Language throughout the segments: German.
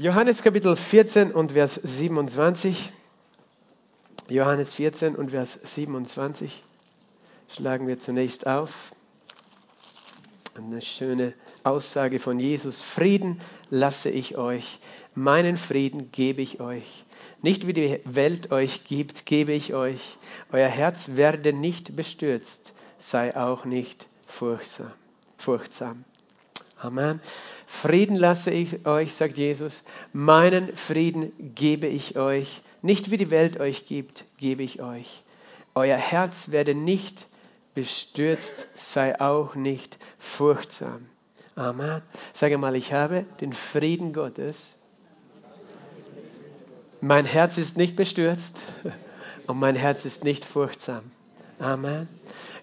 Johannes Kapitel 14 und Vers 27. Johannes 14 und Vers 27 schlagen wir zunächst auf. Eine schöne Aussage von Jesus. Frieden lasse ich euch, meinen Frieden gebe ich euch. Nicht wie die Welt euch gibt, gebe ich euch. Euer Herz werde nicht bestürzt, sei auch nicht furchtsam. Amen. Frieden lasse ich euch, sagt Jesus, meinen Frieden gebe ich euch. Nicht wie die Welt euch gibt, gebe ich euch. Euer Herz werde nicht bestürzt, sei auch nicht furchtsam. Amen. Sage mal, ich habe den Frieden Gottes. Mein Herz ist nicht bestürzt und mein Herz ist nicht furchtsam. Amen.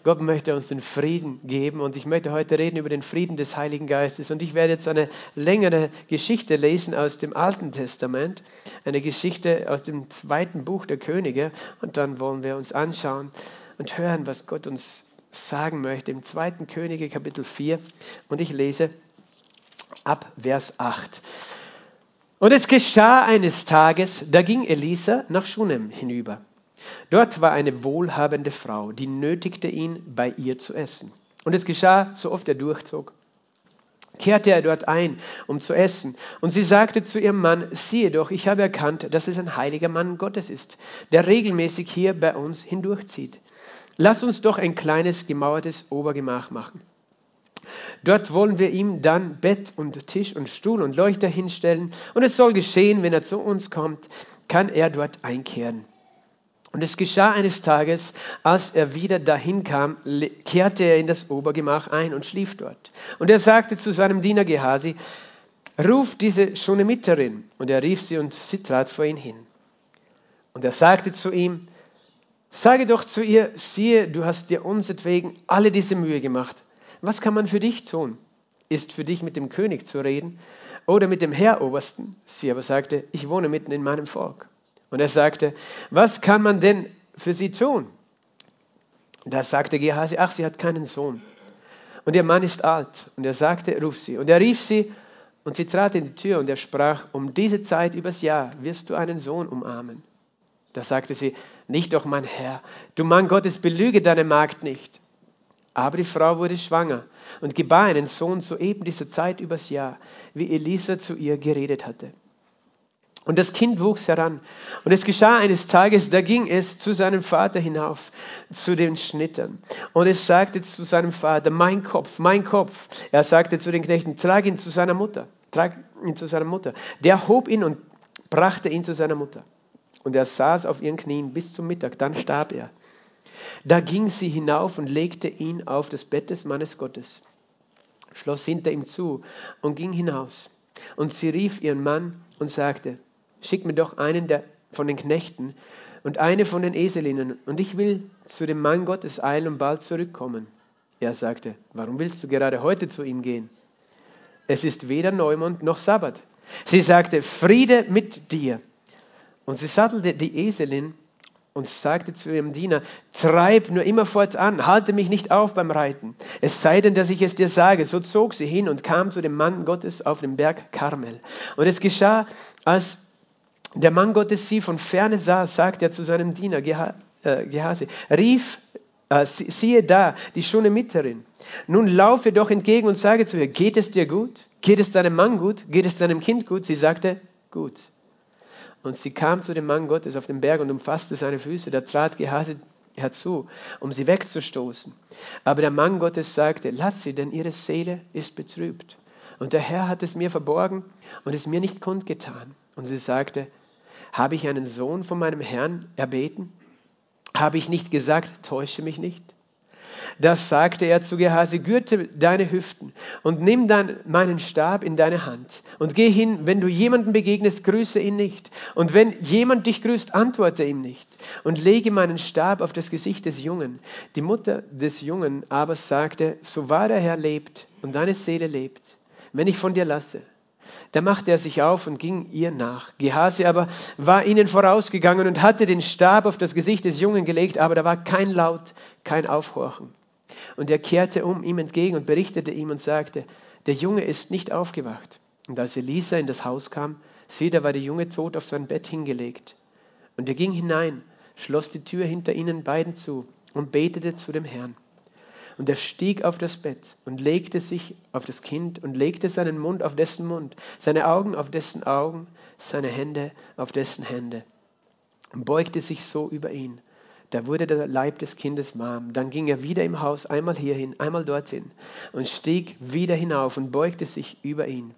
Gott möchte uns den Frieden geben und ich möchte heute reden über den Frieden des Heiligen Geistes. Und ich werde jetzt eine längere Geschichte lesen aus dem Alten Testament, eine Geschichte aus dem zweiten Buch der Könige. Und dann wollen wir uns anschauen und hören, was Gott uns sagen möchte im zweiten Könige Kapitel 4. Und ich lese ab Vers 8. Und es geschah eines Tages, da ging Elisa nach Schunem hinüber. Dort war eine wohlhabende Frau, die nötigte ihn, bei ihr zu essen. Und es geschah, so oft er durchzog, kehrte er dort ein, um zu essen. Und sie sagte zu ihrem Mann, siehe doch, ich habe erkannt, dass es ein heiliger Mann Gottes ist, der regelmäßig hier bei uns hindurchzieht. Lass uns doch ein kleines gemauertes Obergemach machen. Dort wollen wir ihm dann Bett und Tisch und Stuhl und Leuchter hinstellen. Und es soll geschehen, wenn er zu uns kommt, kann er dort einkehren. Und es geschah eines Tages, als er wieder dahin kam, kehrte er in das Obergemach ein und schlief dort. Und er sagte zu seinem Diener Gehasi, ruf diese Schunemiterin. Und er rief sie und sie trat vor ihn hin. Und er sagte zu ihm, sage doch zu ihr, siehe, du hast dir unsertwegen alle diese Mühe gemacht. Was kann man für dich tun? Ist für dich mit dem König zu reden oder mit dem Herrobersten? Sie aber sagte, ich wohne mitten in meinem Volk. Und er sagte, was kann man denn für sie tun? Da sagte Gehasi, ach, sie hat keinen Sohn. Und ihr Mann ist alt. Und er sagte, ruf sie. Und er rief sie und sie trat in die Tür und er sprach, um diese Zeit übers Jahr wirst du einen Sohn umarmen. Da sagte sie, nicht doch mein Herr, du Mann Gottes, belüge deine Magd nicht. Aber die Frau wurde schwanger und gebar einen Sohn zu eben dieser Zeit übers Jahr, wie Elisa zu ihr geredet hatte. Und das Kind wuchs heran. Und es geschah eines Tages, da ging es zu seinem Vater hinauf, zu den Schnittern. Und es sagte zu seinem Vater, mein Kopf, mein Kopf. Er sagte zu den Knechten, trag ihn zu seiner Mutter, trag ihn zu seiner Mutter. Der hob ihn und brachte ihn zu seiner Mutter. Und er saß auf ihren Knien bis zum Mittag, dann starb er. Da ging sie hinauf und legte ihn auf das Bett des Mannes Gottes, schloss hinter ihm zu und ging hinaus. Und sie rief ihren Mann und sagte, schick mir doch einen der, von den Knechten und eine von den Eselinnen, und ich will zu dem Mann Gottes eilen und bald zurückkommen. Er sagte, warum willst du gerade heute zu ihm gehen? Es ist weder Neumond noch Sabbat. Sie sagte, Friede mit dir. Und sie sattelte die Eselin und sagte zu ihrem Diener, treib nur immer fortan, halte mich nicht auf beim Reiten. Es sei denn, dass ich es dir sage. So zog sie hin und kam zu dem Mann Gottes auf dem Berg Karmel. Und es geschah, als der Mann Gottes sie von ferne sah, sagte er zu seinem Diener äh, Gehase, rief, äh, siehe da, die Schunemiterin. Nun laufe doch entgegen und sage zu ihr, geht es dir gut? Geht es deinem Mann gut? Geht es deinem Kind gut? Sie sagte, gut. Und sie kam zu dem Mann Gottes auf den Berg und umfasste seine Füße. Da trat Gehase herzu, um sie wegzustoßen. Aber der Mann Gottes sagte, lass sie, denn ihre Seele ist betrübt. Und der Herr hat es mir verborgen und es mir nicht kundgetan. Und sie sagte, habe ich einen Sohn von meinem Herrn erbeten? Habe ich nicht gesagt, täusche mich nicht? Das sagte er zu Gehase, gürte deine Hüften und nimm dann meinen Stab in deine Hand und geh hin, wenn du jemanden begegnest, grüße ihn nicht. Und wenn jemand dich grüßt, antworte ihm nicht. Und lege meinen Stab auf das Gesicht des Jungen. Die Mutter des Jungen aber sagte, so wahr der Herr lebt und deine Seele lebt, wenn ich von dir lasse, da machte er sich auf und ging ihr nach. Gehasi aber war ihnen vorausgegangen und hatte den Stab auf das Gesicht des Jungen gelegt, aber da war kein Laut, kein Aufhorchen. Und er kehrte um ihm entgegen und berichtete ihm und sagte, der Junge ist nicht aufgewacht. Und als Elisa in das Haus kam, Sieh, da war der Junge tot auf sein Bett hingelegt. Und er ging hinein, schloss die Tür hinter ihnen beiden zu und betete zu dem Herrn. Und er stieg auf das Bett und legte sich auf das Kind und legte seinen Mund auf dessen Mund, seine Augen auf dessen Augen, seine Hände auf dessen Hände und beugte sich so über ihn. Da wurde der Leib des Kindes warm. Dann ging er wieder im Haus, einmal hierhin, einmal dorthin und stieg wieder hinauf und beugte sich über ihn.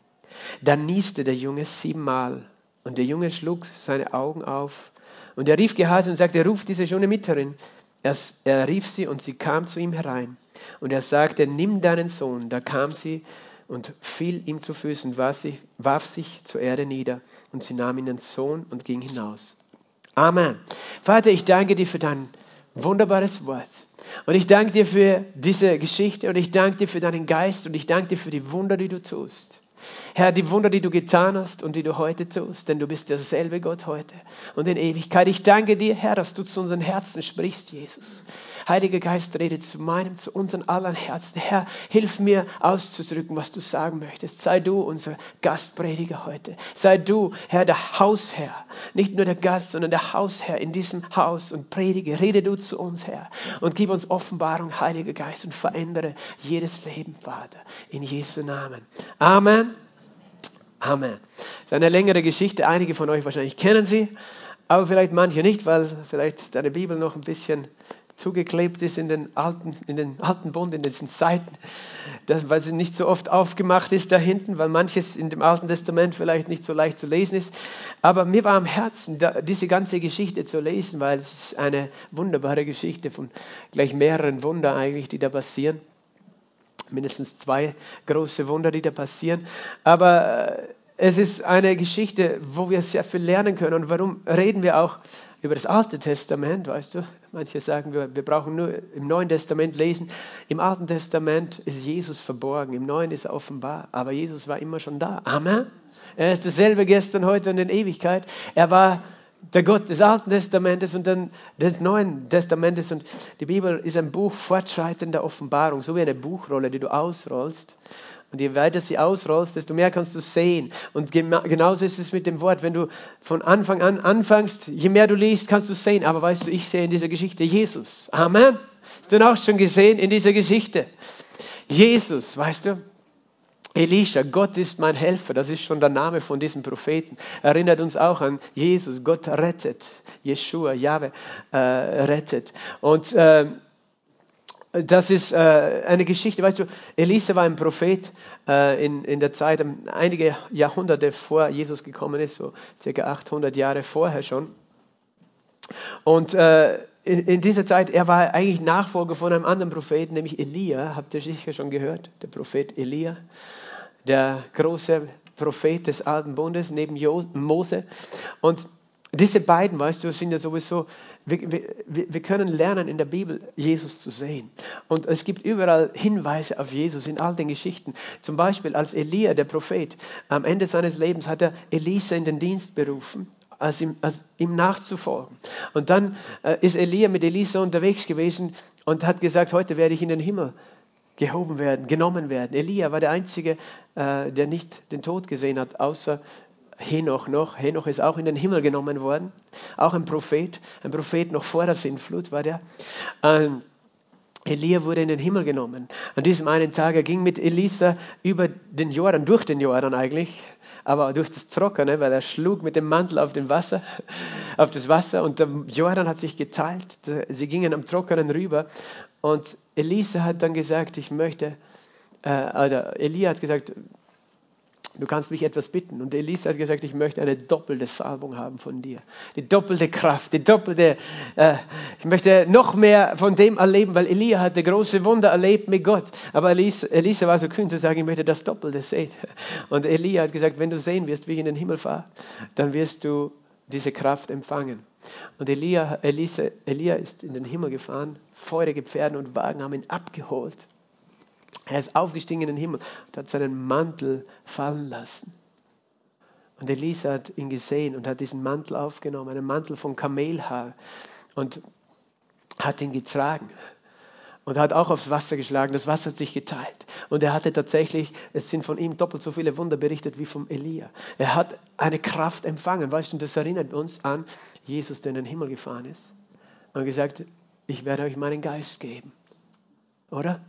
Dann nieste der Junge siebenmal und der Junge schlug seine Augen auf und er rief Gehase und sagte, ruf diese schöne Mitterin. Er, er rief sie und sie kam zu ihm herein. Und er sagte, nimm deinen Sohn. Da kam sie und fiel ihm zu Füßen, warf sich zur Erde nieder. Und sie nahm ihn den Sohn und ging hinaus. Amen. Vater, ich danke dir für dein wunderbares Wort. Und ich danke dir für diese Geschichte und ich danke dir für deinen Geist und ich danke dir für die Wunder, die du tust. Herr, die Wunder, die du getan hast und die du heute tust, denn du bist derselbe Gott heute und in Ewigkeit. Ich danke dir, Herr, dass du zu unseren Herzen sprichst, Jesus. Heiliger Geist, rede zu meinem, zu unseren allen Herzen. Herr, hilf mir auszudrücken, was du sagen möchtest. Sei du unser Gastprediger heute. Sei du, Herr, der Hausherr. Nicht nur der Gast, sondern der Hausherr in diesem Haus und predige. Rede du zu uns, Herr. Und gib uns Offenbarung, Heiliger Geist, und verändere jedes Leben, Vater. In Jesu Namen. Amen. Amen. Das ist eine längere Geschichte. Einige von euch wahrscheinlich kennen sie, aber vielleicht manche nicht, weil vielleicht deine Bibel noch ein bisschen zugeklebt ist in den alten, in den alten Bund, in diesen Seiten, das, weil sie nicht so oft aufgemacht ist da hinten, weil manches in dem Alten Testament vielleicht nicht so leicht zu lesen ist. Aber mir war am Herzen, da, diese ganze Geschichte zu lesen, weil es ist eine wunderbare Geschichte von gleich mehreren Wunder eigentlich, die da passieren. Mindestens zwei große Wunder, die da passieren. Aber äh, es ist eine Geschichte, wo wir sehr viel lernen können. Und warum reden wir auch über das Alte Testament, weißt du? Manche sagen, wir, wir brauchen nur im Neuen Testament lesen. Im Alten Testament ist Jesus verborgen, im Neuen ist er offenbar, aber Jesus war immer schon da. Amen. Er ist dasselbe gestern, heute und in Ewigkeit. Er war der Gott des Alten Testamentes und dann des Neuen Testamentes. Und die Bibel ist ein Buch fortschreitender Offenbarung, so wie eine Buchrolle, die du ausrollst. Und je weiter sie ausrollst, desto mehr kannst du sehen. Und genauso ist es mit dem Wort. Wenn du von Anfang an anfängst, je mehr du liest, kannst du sehen. Aber weißt du, ich sehe in dieser Geschichte Jesus. Amen. Hast du denn auch schon gesehen in dieser Geschichte? Jesus, weißt du? Elisha, Gott ist mein Helfer, das ist schon der Name von diesem Propheten. Erinnert uns auch an Jesus, Gott rettet. Jeshua, Jahwe äh, rettet. Und äh, das ist äh, eine Geschichte, weißt du, Elisa war ein Prophet äh, in, in der Zeit, ähm, einige Jahrhunderte vor Jesus gekommen ist, so circa 800 Jahre vorher schon. Und äh, in, in, dieser Zeit, er war eigentlich Nachfolger von einem anderen Propheten, nämlich Elia, habt ihr sicher schon gehört, der Prophet Elia, der große Prophet des Alten Bundes neben Mose. Und diese beiden, weißt du, sind ja sowieso wir, wir, wir, können lernen in der Bibel, Jesus zu sehen. Und es gibt überall Hinweise auf Jesus in all den Geschichten. Zum Beispiel als Elia, der Prophet, am Ende seines Lebens hat er Elisa in den Dienst berufen. Als ihm, als ihm nachzufolgen. Und dann äh, ist Elia mit Elisa unterwegs gewesen und hat gesagt, heute werde ich in den Himmel gehoben werden, genommen werden. Elia war der Einzige, äh, der nicht den Tod gesehen hat, außer Henoch noch. Henoch ist auch in den Himmel genommen worden. Auch ein Prophet. Ein Prophet noch vor der Sintflut war der. Ähm, Elia wurde in den Himmel genommen. An diesem einen Tag, er ging mit Elisa über den Jordan, durch den Jordan eigentlich, aber durch das Trockene, weil er schlug mit dem Mantel auf, dem Wasser, auf das Wasser und der Jordan hat sich geteilt. Sie gingen am Trockenen rüber und Elisa hat dann gesagt, ich möchte, äh, also Elia hat gesagt, du kannst mich etwas bitten. Und Elisa hat gesagt, ich möchte eine doppelte Salbung haben von dir. Die doppelte Kraft, die doppelte, äh, ich möchte noch mehr von dem erleben, weil Elia hatte große Wunder erlebt mit Gott. Aber Elisa, Elisa war so kühn zu sagen, ich möchte das Doppelte sehen. Und Elia hat gesagt, wenn du sehen wirst, wie ich in den Himmel fahre, dann wirst du diese Kraft empfangen. Und Elia, Elisa, Elia ist in den Himmel gefahren, feurige Pferde und Wagen haben ihn abgeholt. Er ist aufgestiegen in den Himmel und hat seinen Mantel fallen lassen. Und Elisa hat ihn gesehen und hat diesen Mantel aufgenommen, einen Mantel von Kamelhaar und hat ihn getragen. Und hat auch aufs Wasser geschlagen. Das Wasser hat sich geteilt. Und er hatte tatsächlich, es sind von ihm doppelt so viele Wunder berichtet wie vom Elia. Er hat eine Kraft empfangen. Weißt du, das erinnert uns an Jesus, der in den Himmel gefahren ist und gesagt, ich werde euch meinen Geist geben. Oder?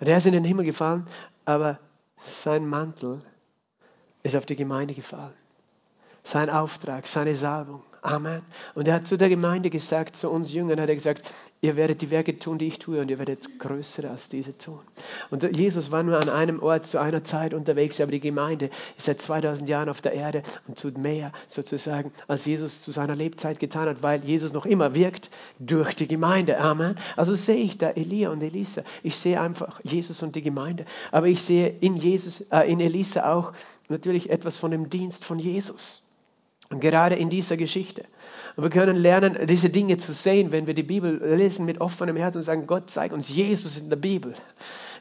Und er ist in den Himmel gefallen, aber sein Mantel ist auf die Gemeinde gefallen. Sein Auftrag, seine Salbung. Amen. Und er hat zu der Gemeinde gesagt, zu uns Jüngern hat er gesagt, ihr werdet die Werke tun, die ich tue, und ihr werdet größere als diese tun. Und Jesus war nur an einem Ort zu einer Zeit unterwegs, aber die Gemeinde ist seit 2000 Jahren auf der Erde und tut mehr sozusagen, als Jesus zu seiner Lebzeit getan hat, weil Jesus noch immer wirkt durch die Gemeinde. Amen. Also sehe ich da Elia und Elisa. Ich sehe einfach Jesus und die Gemeinde. Aber ich sehe in Jesus, äh, in Elisa auch natürlich etwas von dem Dienst von Jesus. Und gerade in dieser Geschichte. Und wir können lernen, diese Dinge zu sehen, wenn wir die Bibel lesen mit offenem Herzen und sagen, Gott zeigt uns Jesus in der Bibel.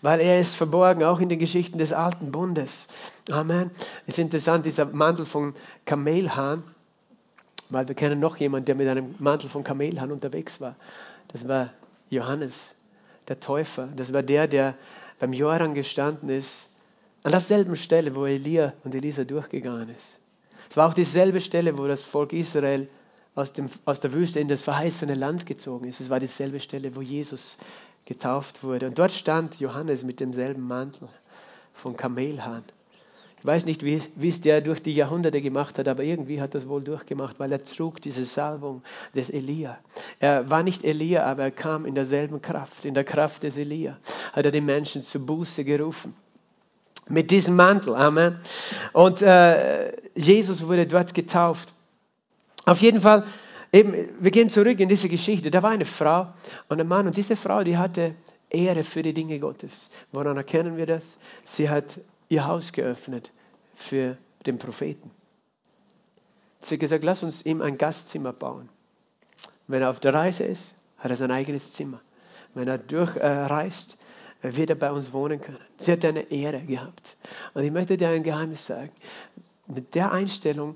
Weil er ist verborgen, auch in den Geschichten des alten Bundes. Amen. Es ist interessant, dieser Mantel von Kamelhahn, weil wir kennen noch jemanden, der mit einem Mantel von Kamelhahn unterwegs war. Das war Johannes, der Täufer. Das war der, der beim Jordan gestanden ist, an derselben Stelle, wo Elia und Elisa durchgegangen ist. Es war auch dieselbe Stelle, wo das Volk Israel aus, dem, aus der Wüste in das verheißene Land gezogen ist. Es war dieselbe Stelle, wo Jesus getauft wurde. Und dort stand Johannes mit demselben Mantel von Kamelhahn. Ich weiß nicht, wie, wie es der durch die Jahrhunderte gemacht hat, aber irgendwie hat das wohl durchgemacht, weil er trug diese Salbung des Elia. Er war nicht Elia, aber er kam in derselben Kraft, in der Kraft des Elia, hat er die Menschen zu Buße gerufen mit diesem Mantel. Amen. Und äh, Jesus wurde dort getauft. Auf jeden Fall, eben, wir gehen zurück in diese Geschichte. Da war eine Frau und ein Mann und diese Frau, die hatte Ehre für die Dinge Gottes. Woran erkennen wir das? Sie hat ihr Haus geöffnet für den Propheten. Sie hat gesagt, lass uns ihm ein Gastzimmer bauen. Wenn er auf der Reise ist, hat er sein eigenes Zimmer. Wenn er durchreist, äh, wird er bei uns wohnen können. Sie hat eine Ehre gehabt. Und ich möchte dir ein Geheimnis sagen. Mit der Einstellung,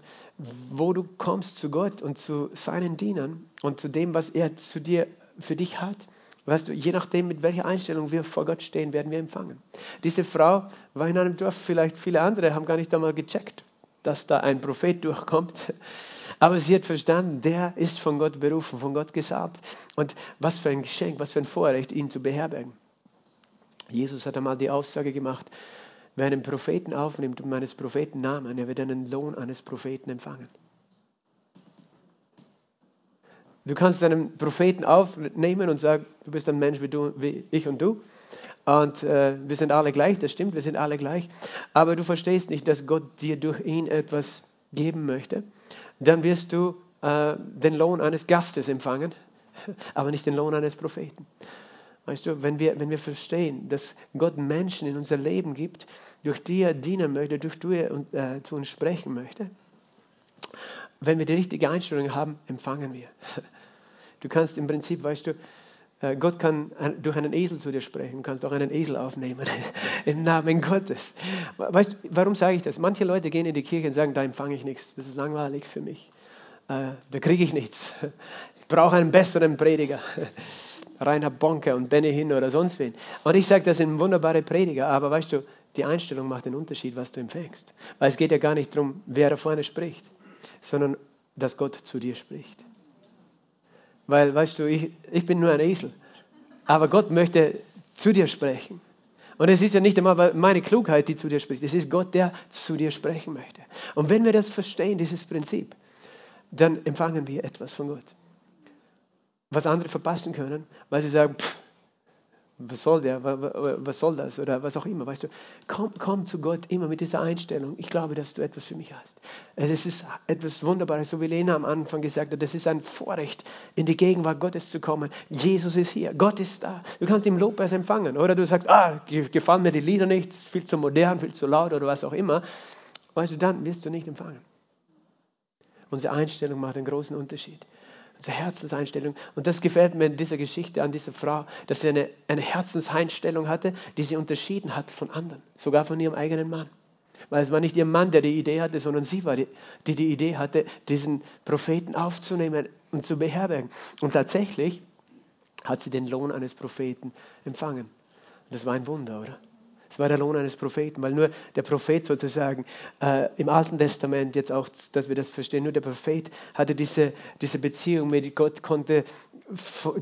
wo du kommst zu Gott und zu seinen Dienern und zu dem, was er zu dir, für dich hat, weißt du, je nachdem, mit welcher Einstellung wir vor Gott stehen, werden wir empfangen. Diese Frau war in einem Dorf, vielleicht viele andere haben gar nicht einmal gecheckt, dass da ein Prophet durchkommt. Aber sie hat verstanden, der ist von Gott berufen, von Gott gesalbt. Und was für ein Geschenk, was für ein Vorrecht, ihn zu beherbergen. Jesus hat einmal die Aussage gemacht, wer einen Propheten aufnimmt um eines Propheten Namen, er wird einen Lohn eines Propheten empfangen. Du kannst einen Propheten aufnehmen und sagen, du bist ein Mensch wie, du, wie ich und du. Und äh, wir sind alle gleich, das stimmt, wir sind alle gleich. Aber du verstehst nicht, dass Gott dir durch ihn etwas geben möchte. Dann wirst du äh, den Lohn eines Gastes empfangen, aber nicht den Lohn eines Propheten. Weißt du, wenn wir, wenn wir verstehen, dass Gott Menschen in unser Leben gibt, durch die er dienen möchte, durch die er äh, zu uns sprechen möchte, wenn wir die richtige Einstellung haben, empfangen wir. Du kannst im Prinzip, weißt du, äh, Gott kann durch einen Esel zu dir sprechen, du kannst auch einen Esel aufnehmen im Namen Gottes. Weißt du, warum sage ich das? Manche Leute gehen in die Kirche und sagen, da empfange ich nichts, das ist langweilig für mich, äh, da kriege ich nichts. Ich brauche einen besseren Prediger. Rainer Bonke und Benny Hinn oder sonst wen. Und ich sage, das sind wunderbare Prediger, aber weißt du, die Einstellung macht den Unterschied, was du empfängst. Weil es geht ja gar nicht darum, wer da vorne spricht, sondern dass Gott zu dir spricht. Weil, weißt du, ich, ich bin nur ein Esel, aber Gott möchte zu dir sprechen. Und es ist ja nicht einmal meine Klugheit, die zu dir spricht. Es ist Gott, der zu dir sprechen möchte. Und wenn wir das verstehen, dieses Prinzip, dann empfangen wir etwas von Gott was andere verpassen können, weil sie sagen, pff, was soll der, was soll das oder was auch immer, weißt du. Komm, komm zu Gott immer mit dieser Einstellung. Ich glaube, dass du etwas für mich hast. Es ist etwas Wunderbares, so wie Lena am Anfang gesagt hat, das ist ein Vorrecht, in die Gegenwart Gottes zu kommen. Jesus ist hier, Gott ist da. Du kannst ihm Lobpreis empfangen oder du sagst, ah, gefallen mir die Lieder nicht, viel zu modern, viel zu laut oder was auch immer. Weißt du, dann wirst du nicht empfangen. Unsere Einstellung macht einen großen Unterschied unsere Herzenseinstellung. Und das gefällt mir in dieser Geschichte an dieser Frau, dass sie eine, eine Herzenseinstellung hatte, die sie unterschieden hat von anderen, sogar von ihrem eigenen Mann. Weil es war nicht ihr Mann, der die Idee hatte, sondern sie war die, die die Idee hatte, diesen Propheten aufzunehmen und zu beherbergen. Und tatsächlich hat sie den Lohn eines Propheten empfangen. Das war ein Wunder, oder? Es war der Lohn eines Propheten, weil nur der Prophet sozusagen äh, im Alten Testament, jetzt auch, dass wir das verstehen, nur der Prophet hatte diese, diese Beziehung mit Gott, konnte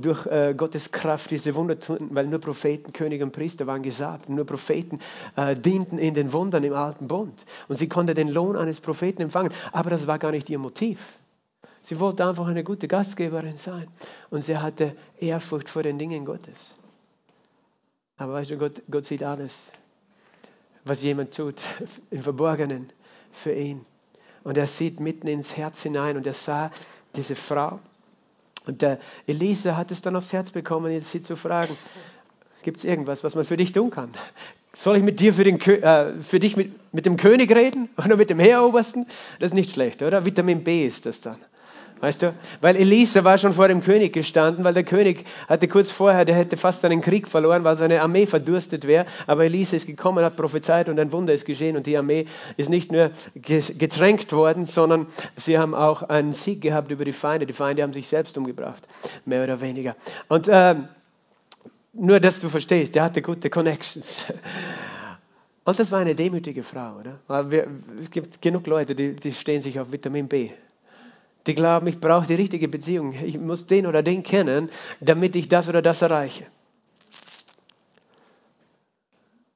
durch äh, Gottes Kraft diese Wunder tun, weil nur Propheten, Könige und Priester waren gesagt, nur Propheten äh, dienten in den Wundern im Alten Bund. Und sie konnte den Lohn eines Propheten empfangen, aber das war gar nicht ihr Motiv. Sie wollte einfach eine gute Gastgeberin sein und sie hatte Ehrfurcht vor den Dingen Gottes. Aber weißt du, Gott, Gott sieht alles was jemand tut im Verborgenen für ihn. Und er sieht mitten ins Herz hinein und er sah diese Frau. Und der Elisa hat es dann aufs Herz bekommen, sie zu fragen, gibt es irgendwas, was man für dich tun kann? Soll ich mit dir für, den, äh, für dich mit, mit dem König reden oder mit dem Heerobersten? Das ist nicht schlecht, oder? Vitamin B ist das dann. Weißt du? Weil Elisa war schon vor dem König gestanden, weil der König hatte kurz vorher, der hätte fast seinen Krieg verloren, weil seine Armee verdurstet wäre. Aber Elisa ist gekommen, hat prophezeit und ein Wunder ist geschehen und die Armee ist nicht nur getränkt worden, sondern sie haben auch einen Sieg gehabt über die Feinde. Die Feinde haben sich selbst umgebracht, mehr oder weniger. Und äh, nur, dass du verstehst, der hatte gute Connections. Und das war eine demütige Frau, oder? Es gibt genug Leute, die, die stehen sich auf Vitamin B die glauben, ich brauche die richtige Beziehung. Ich muss den oder den kennen, damit ich das oder das erreiche.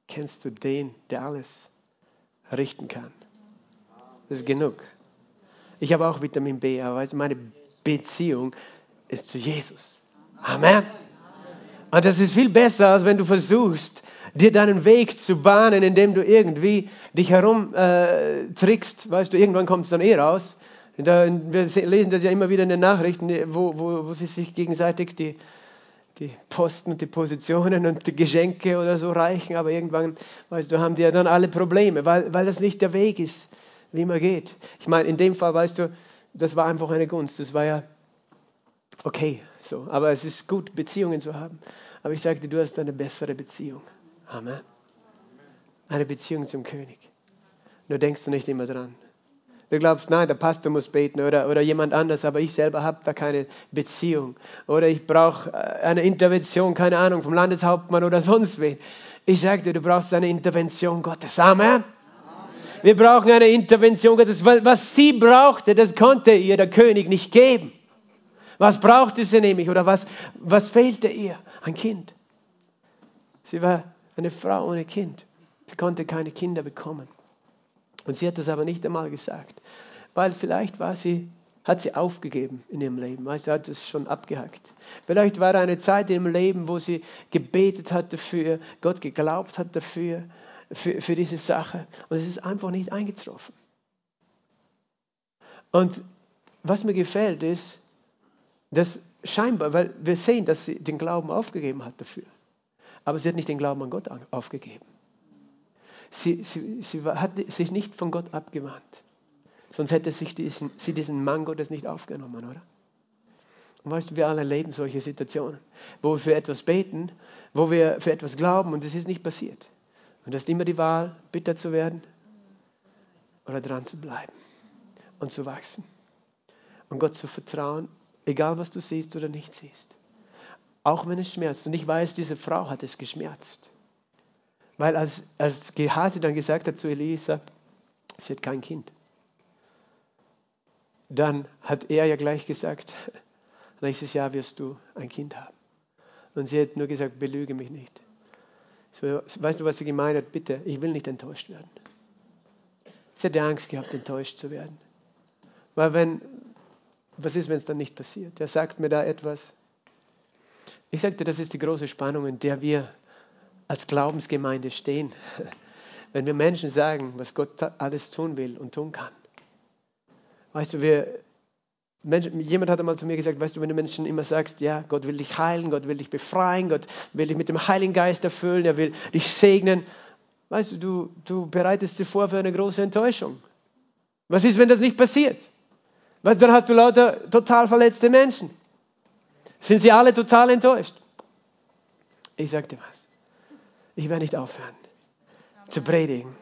Kennst du den, der alles richten kann? Das ist genug. Ich habe auch Vitamin B, aber meine Beziehung ist zu Jesus. Amen. Und das ist viel besser, als wenn du versuchst, dir deinen Weg zu bahnen, indem du irgendwie dich herum äh. Weißt du, irgendwann kommt es dann eh raus. Da, wir lesen das ja immer wieder in den Nachrichten, wo, wo, wo sie sich gegenseitig die, die Posten und die Positionen und die Geschenke oder so reichen, aber irgendwann, weißt du, haben die ja dann alle Probleme, weil, weil das nicht der Weg ist, wie man geht. Ich meine, in dem Fall, weißt du, das war einfach eine Gunst, das war ja okay, so, aber es ist gut, Beziehungen zu haben. Aber ich sagte, du hast eine bessere Beziehung. Amen. Eine Beziehung zum König. Nur denkst du nicht immer dran. Du glaubst, nein, der Pastor muss beten oder, oder jemand anders, aber ich selber habe da keine Beziehung. Oder ich brauche äh, eine Intervention, keine Ahnung, vom Landeshauptmann oder sonst wen. Ich sage dir, du brauchst eine Intervention Gottes. Amen. Wir brauchen eine Intervention Gottes. Was sie brauchte, das konnte ihr der König nicht geben. Was brauchte sie nämlich oder was, was fehlte ihr? Ein Kind. Sie war eine Frau ohne Kind. Sie konnte keine Kinder bekommen. Und sie hat das aber nicht einmal gesagt, weil vielleicht war sie, hat sie aufgegeben in ihrem Leben, weil sie hat es schon abgehackt. Vielleicht war da eine Zeit in ihrem Leben, wo sie gebetet hat dafür, Gott geglaubt hat dafür, für, für diese Sache. Und es ist einfach nicht eingetroffen. Und was mir gefällt ist, dass scheinbar, weil wir sehen, dass sie den Glauben aufgegeben hat dafür. Aber sie hat nicht den Glauben an Gott aufgegeben. Sie, sie, sie hat sich nicht von Gott abgewandt. Sonst hätte sich diesen, sie diesen Mann Gottes nicht aufgenommen, oder? Und weißt du, wir alle erleben solche Situationen, wo wir für etwas beten, wo wir für etwas glauben und es ist nicht passiert. Und das ist immer die Wahl, bitter zu werden oder dran zu bleiben und zu wachsen. Und Gott zu vertrauen, egal was du siehst oder nicht siehst. Auch wenn es schmerzt. Und ich weiß, diese Frau hat es geschmerzt. Weil als, als Gehasi dann gesagt hat zu Elisa, sie hat kein Kind, dann hat er ja gleich gesagt, nächstes Jahr wirst du ein Kind haben. Und sie hat nur gesagt, belüge mich nicht. So, weißt du, was sie gemeint hat? Bitte, ich will nicht enttäuscht werden. Sie hatte Angst gehabt, enttäuscht zu werden. Weil wenn, was ist, wenn es dann nicht passiert? Er sagt mir da etwas. Ich sagte, das ist die große Spannung, in der wir als Glaubensgemeinde stehen, wenn wir Menschen sagen, was Gott alles tun will und tun kann. Weißt du, wir, Menschen, jemand hat einmal zu mir gesagt, weißt du, wenn du Menschen immer sagst, ja, Gott will dich heilen, Gott will dich befreien, Gott will dich mit dem Heiligen Geist erfüllen, er will dich segnen, weißt du, du, du bereitest sie vor für eine große Enttäuschung. Was ist, wenn das nicht passiert? Weißt du, dann hast du lauter total verletzte Menschen. Sind sie alle total enttäuscht? Ich sagte was. Ich werde nicht aufhören zu predigen,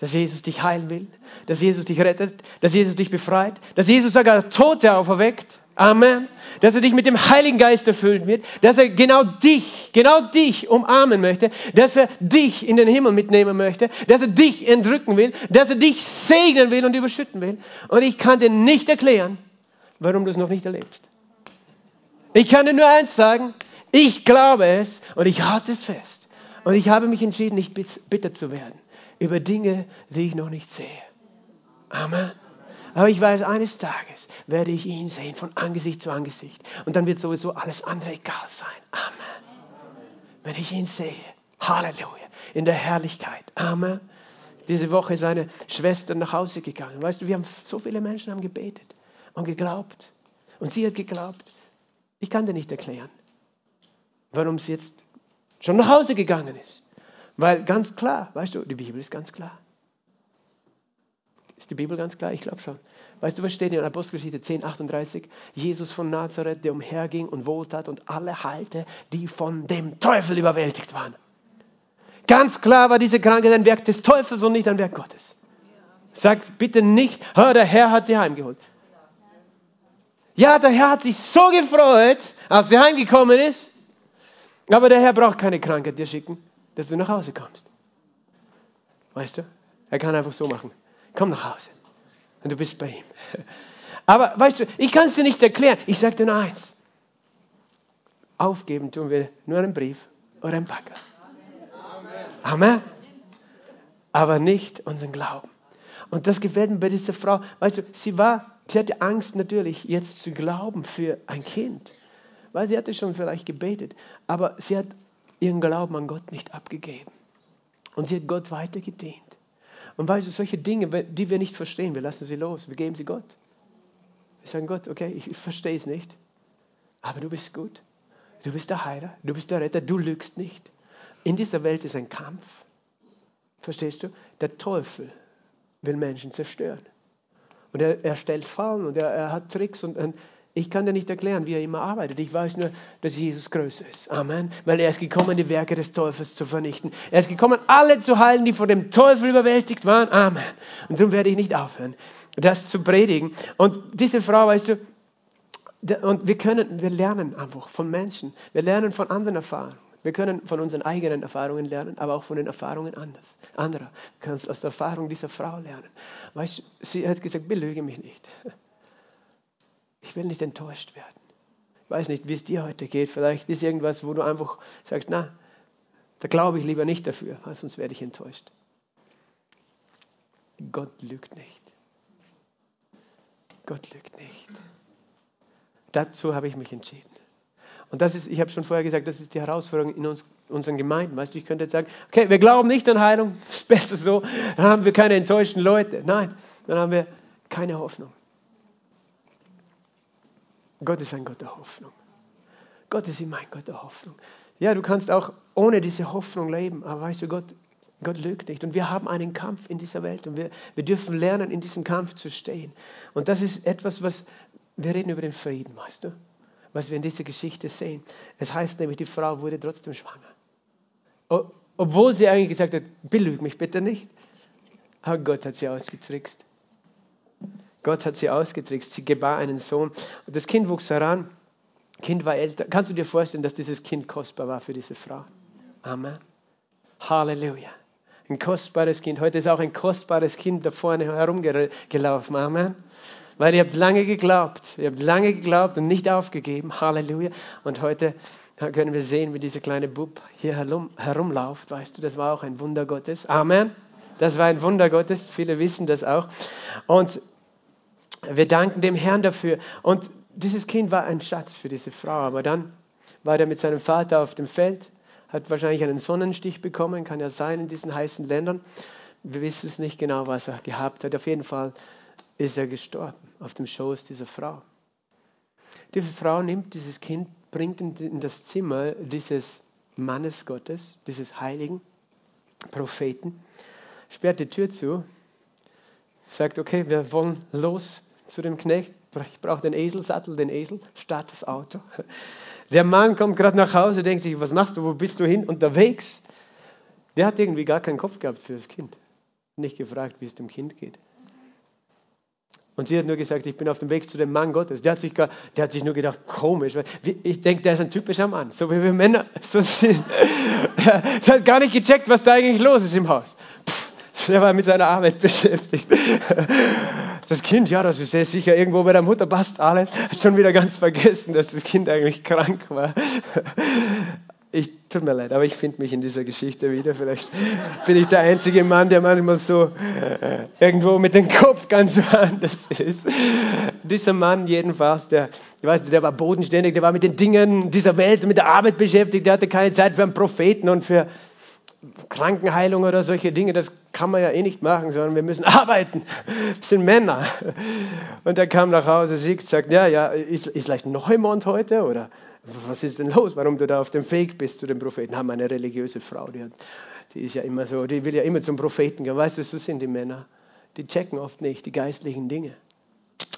dass Jesus dich heilen will, dass Jesus dich rettet, dass Jesus dich befreit, dass Jesus sogar Tote auferweckt. Amen. dass er dich mit dem Heiligen Geist erfüllen wird, dass er genau dich, genau dich umarmen möchte, dass er dich in den Himmel mitnehmen möchte, dass er dich entrücken will, dass er dich segnen will und überschütten will. Und ich kann dir nicht erklären, warum du es noch nicht erlebst. Ich kann dir nur eins sagen, ich glaube es und ich halte es fest. Und ich habe mich entschieden, nicht bitter zu werden über Dinge, die ich noch nicht sehe. Amen. Aber ich weiß, eines Tages werde ich ihn sehen, von Angesicht zu Angesicht. Und dann wird sowieso alles andere egal sein. Amen. Wenn ich ihn sehe. Halleluja. In der Herrlichkeit. Amen. Diese Woche ist eine Schwester nach Hause gegangen. Weißt du, wir haben so viele Menschen haben gebetet und geglaubt. Und sie hat geglaubt. Ich kann dir nicht erklären, warum sie jetzt schon nach Hause gegangen ist. Weil ganz klar, weißt du, die Bibel ist ganz klar. Ist die Bibel ganz klar? Ich glaube schon. Weißt du, was steht in Apostelgeschichte 10, 38? Jesus von Nazareth, der umherging und wohltat und alle heilte, die von dem Teufel überwältigt waren. Ganz klar war diese Krankheit ein Werk des Teufels und nicht ein Werk Gottes. Sagt bitte nicht, oh, der Herr hat sie heimgeholt. Ja, der Herr hat sich so gefreut, als sie heimgekommen ist. Aber der Herr braucht keine Krankheit dir schicken, dass du nach Hause kommst. Weißt du? Er kann einfach so machen. Komm nach Hause. Und du bist bei ihm. Aber weißt du, ich kann es dir nicht erklären. Ich sage dir nur eins. Aufgeben tun wir nur einen Brief oder einen Packer. Amen. Amen. Aber nicht unseren Glauben. Und das gefällt mir bei dieser Frau. Weißt du, sie war, sie hatte Angst natürlich, jetzt zu glauben für ein Kind. Weil sie hatte schon vielleicht gebetet. Aber sie hat ihren Glauben an Gott nicht abgegeben. Und sie hat Gott weiter gedient. Und du, solche Dinge, die wir nicht verstehen, wir lassen sie los, wir geben sie Gott. Wir sagen Gott, okay, ich, ich verstehe es nicht, aber du bist gut. Du bist der Heiler, du bist der Retter, du lügst nicht. In dieser Welt ist ein Kampf. Verstehst du? Der Teufel will Menschen zerstören. Und er, er stellt Fallen und er, er hat Tricks und, und ich kann dir nicht erklären, wie er immer arbeitet. Ich weiß nur, dass Jesus größer ist. Amen. Weil er ist gekommen, die Werke des Teufels zu vernichten. Er ist gekommen, alle zu heilen, die von dem Teufel überwältigt waren. Amen. Und darum werde ich nicht aufhören, das zu predigen. Und diese Frau, weißt du, und wir können, wir lernen einfach von Menschen. Wir lernen von anderen Erfahrungen. Wir können von unseren eigenen Erfahrungen lernen, aber auch von den Erfahrungen anders, anderer. Du kannst aus der Erfahrung dieser Frau lernen. Weißt du, sie hat gesagt, belüge mich nicht. Ich will nicht enttäuscht werden. Ich weiß nicht, wie es dir heute geht. Vielleicht ist irgendwas, wo du einfach sagst, na, da glaube ich lieber nicht dafür, sonst werde ich enttäuscht. Gott lügt nicht. Gott lügt nicht. Dazu habe ich mich entschieden. Und das ist, ich habe schon vorher gesagt, das ist die Herausforderung in uns, unseren Gemeinden. Weißt du, ich könnte jetzt sagen, okay, wir glauben nicht an Heilung, ist besser so, dann haben wir keine enttäuschten Leute. Nein, dann haben wir keine Hoffnung. Gott ist ein Gott der Hoffnung. Gott ist immer ein Gott der Hoffnung. Ja, du kannst auch ohne diese Hoffnung leben, aber weißt du, Gott, Gott lügt nicht. Und wir haben einen Kampf in dieser Welt und wir, wir dürfen lernen, in diesem Kampf zu stehen. Und das ist etwas, was wir reden über den Frieden, weißt du, was wir in dieser Geschichte sehen. Es heißt nämlich, die Frau wurde trotzdem schwanger. Obwohl sie eigentlich gesagt hat, belüg mich bitte nicht. Aber Gott hat sie ausgetrickst. Gott hat sie ausgetrickst. Sie gebar einen Sohn. Und das Kind wuchs heran. Kind war älter. Kannst du dir vorstellen, dass dieses Kind kostbar war für diese Frau? Amen. Halleluja. Ein kostbares Kind. Heute ist auch ein kostbares Kind da vorne herumgelaufen. Amen. Weil ihr habt lange geglaubt. Ihr habt lange geglaubt und nicht aufgegeben. Halleluja. Und heute können wir sehen, wie dieser kleine Bub hier herum, herumläuft. Weißt du, das war auch ein Wunder Gottes. Amen. Das war ein Wunder Gottes. Viele wissen das auch. Und wir danken dem Herrn dafür. Und dieses Kind war ein Schatz für diese Frau. Aber dann war er mit seinem Vater auf dem Feld, hat wahrscheinlich einen Sonnenstich bekommen, kann ja sein in diesen heißen Ländern. Wir wissen es nicht genau, was er gehabt hat. Auf jeden Fall ist er gestorben auf dem Schoß dieser Frau. Diese Frau nimmt dieses Kind, bringt in das Zimmer dieses Mannes Gottes, dieses heiligen Propheten, sperrt die Tür zu, sagt, okay, wir wollen los zu dem Knecht, ich brauche den Eselsattel, den Esel, start das Auto. Der Mann kommt gerade nach Hause, denkt sich, was machst du, wo bist du hin? Unterwegs. Der hat irgendwie gar keinen Kopf gehabt für das Kind. Nicht gefragt, wie es dem Kind geht. Und sie hat nur gesagt, ich bin auf dem Weg zu dem Mann Gottes. Der hat sich, gar, der hat sich nur gedacht, komisch. Ich denke, der ist ein typischer Mann, so wie wir Männer so sind. Der hat gar nicht gecheckt, was da eigentlich los ist im Haus. Der war mit seiner Arbeit beschäftigt. Das Kind, ja, das ist sehr sicher irgendwo bei der Mutter, passt alles. Schon wieder ganz vergessen, dass das Kind eigentlich krank war. Ich, tut mir leid, aber ich finde mich in dieser Geschichte wieder. Vielleicht bin ich der einzige Mann, der manchmal so äh, irgendwo mit dem Kopf ganz woanders ist. Dieser Mann jedenfalls, der, ich weiß, der war bodenständig, der war mit den Dingen dieser Welt, mit der Arbeit beschäftigt, der hatte keine Zeit für einen Propheten und für Krankenheilung oder solche Dinge. Das kann man ja eh nicht machen, sondern wir müssen arbeiten. Wir sind Männer. Und er kam nach Hause, Sieg sagt, ja, ja, ist, ist vielleicht Neumond heute oder was ist denn los, warum du da auf dem Weg bist zu den Propheten? Haben eine religiöse Frau, die, hat, die ist ja immer so, die will ja immer zum Propheten gehen. Weißt du, so sind die Männer. Die checken oft nicht die geistlichen Dinge.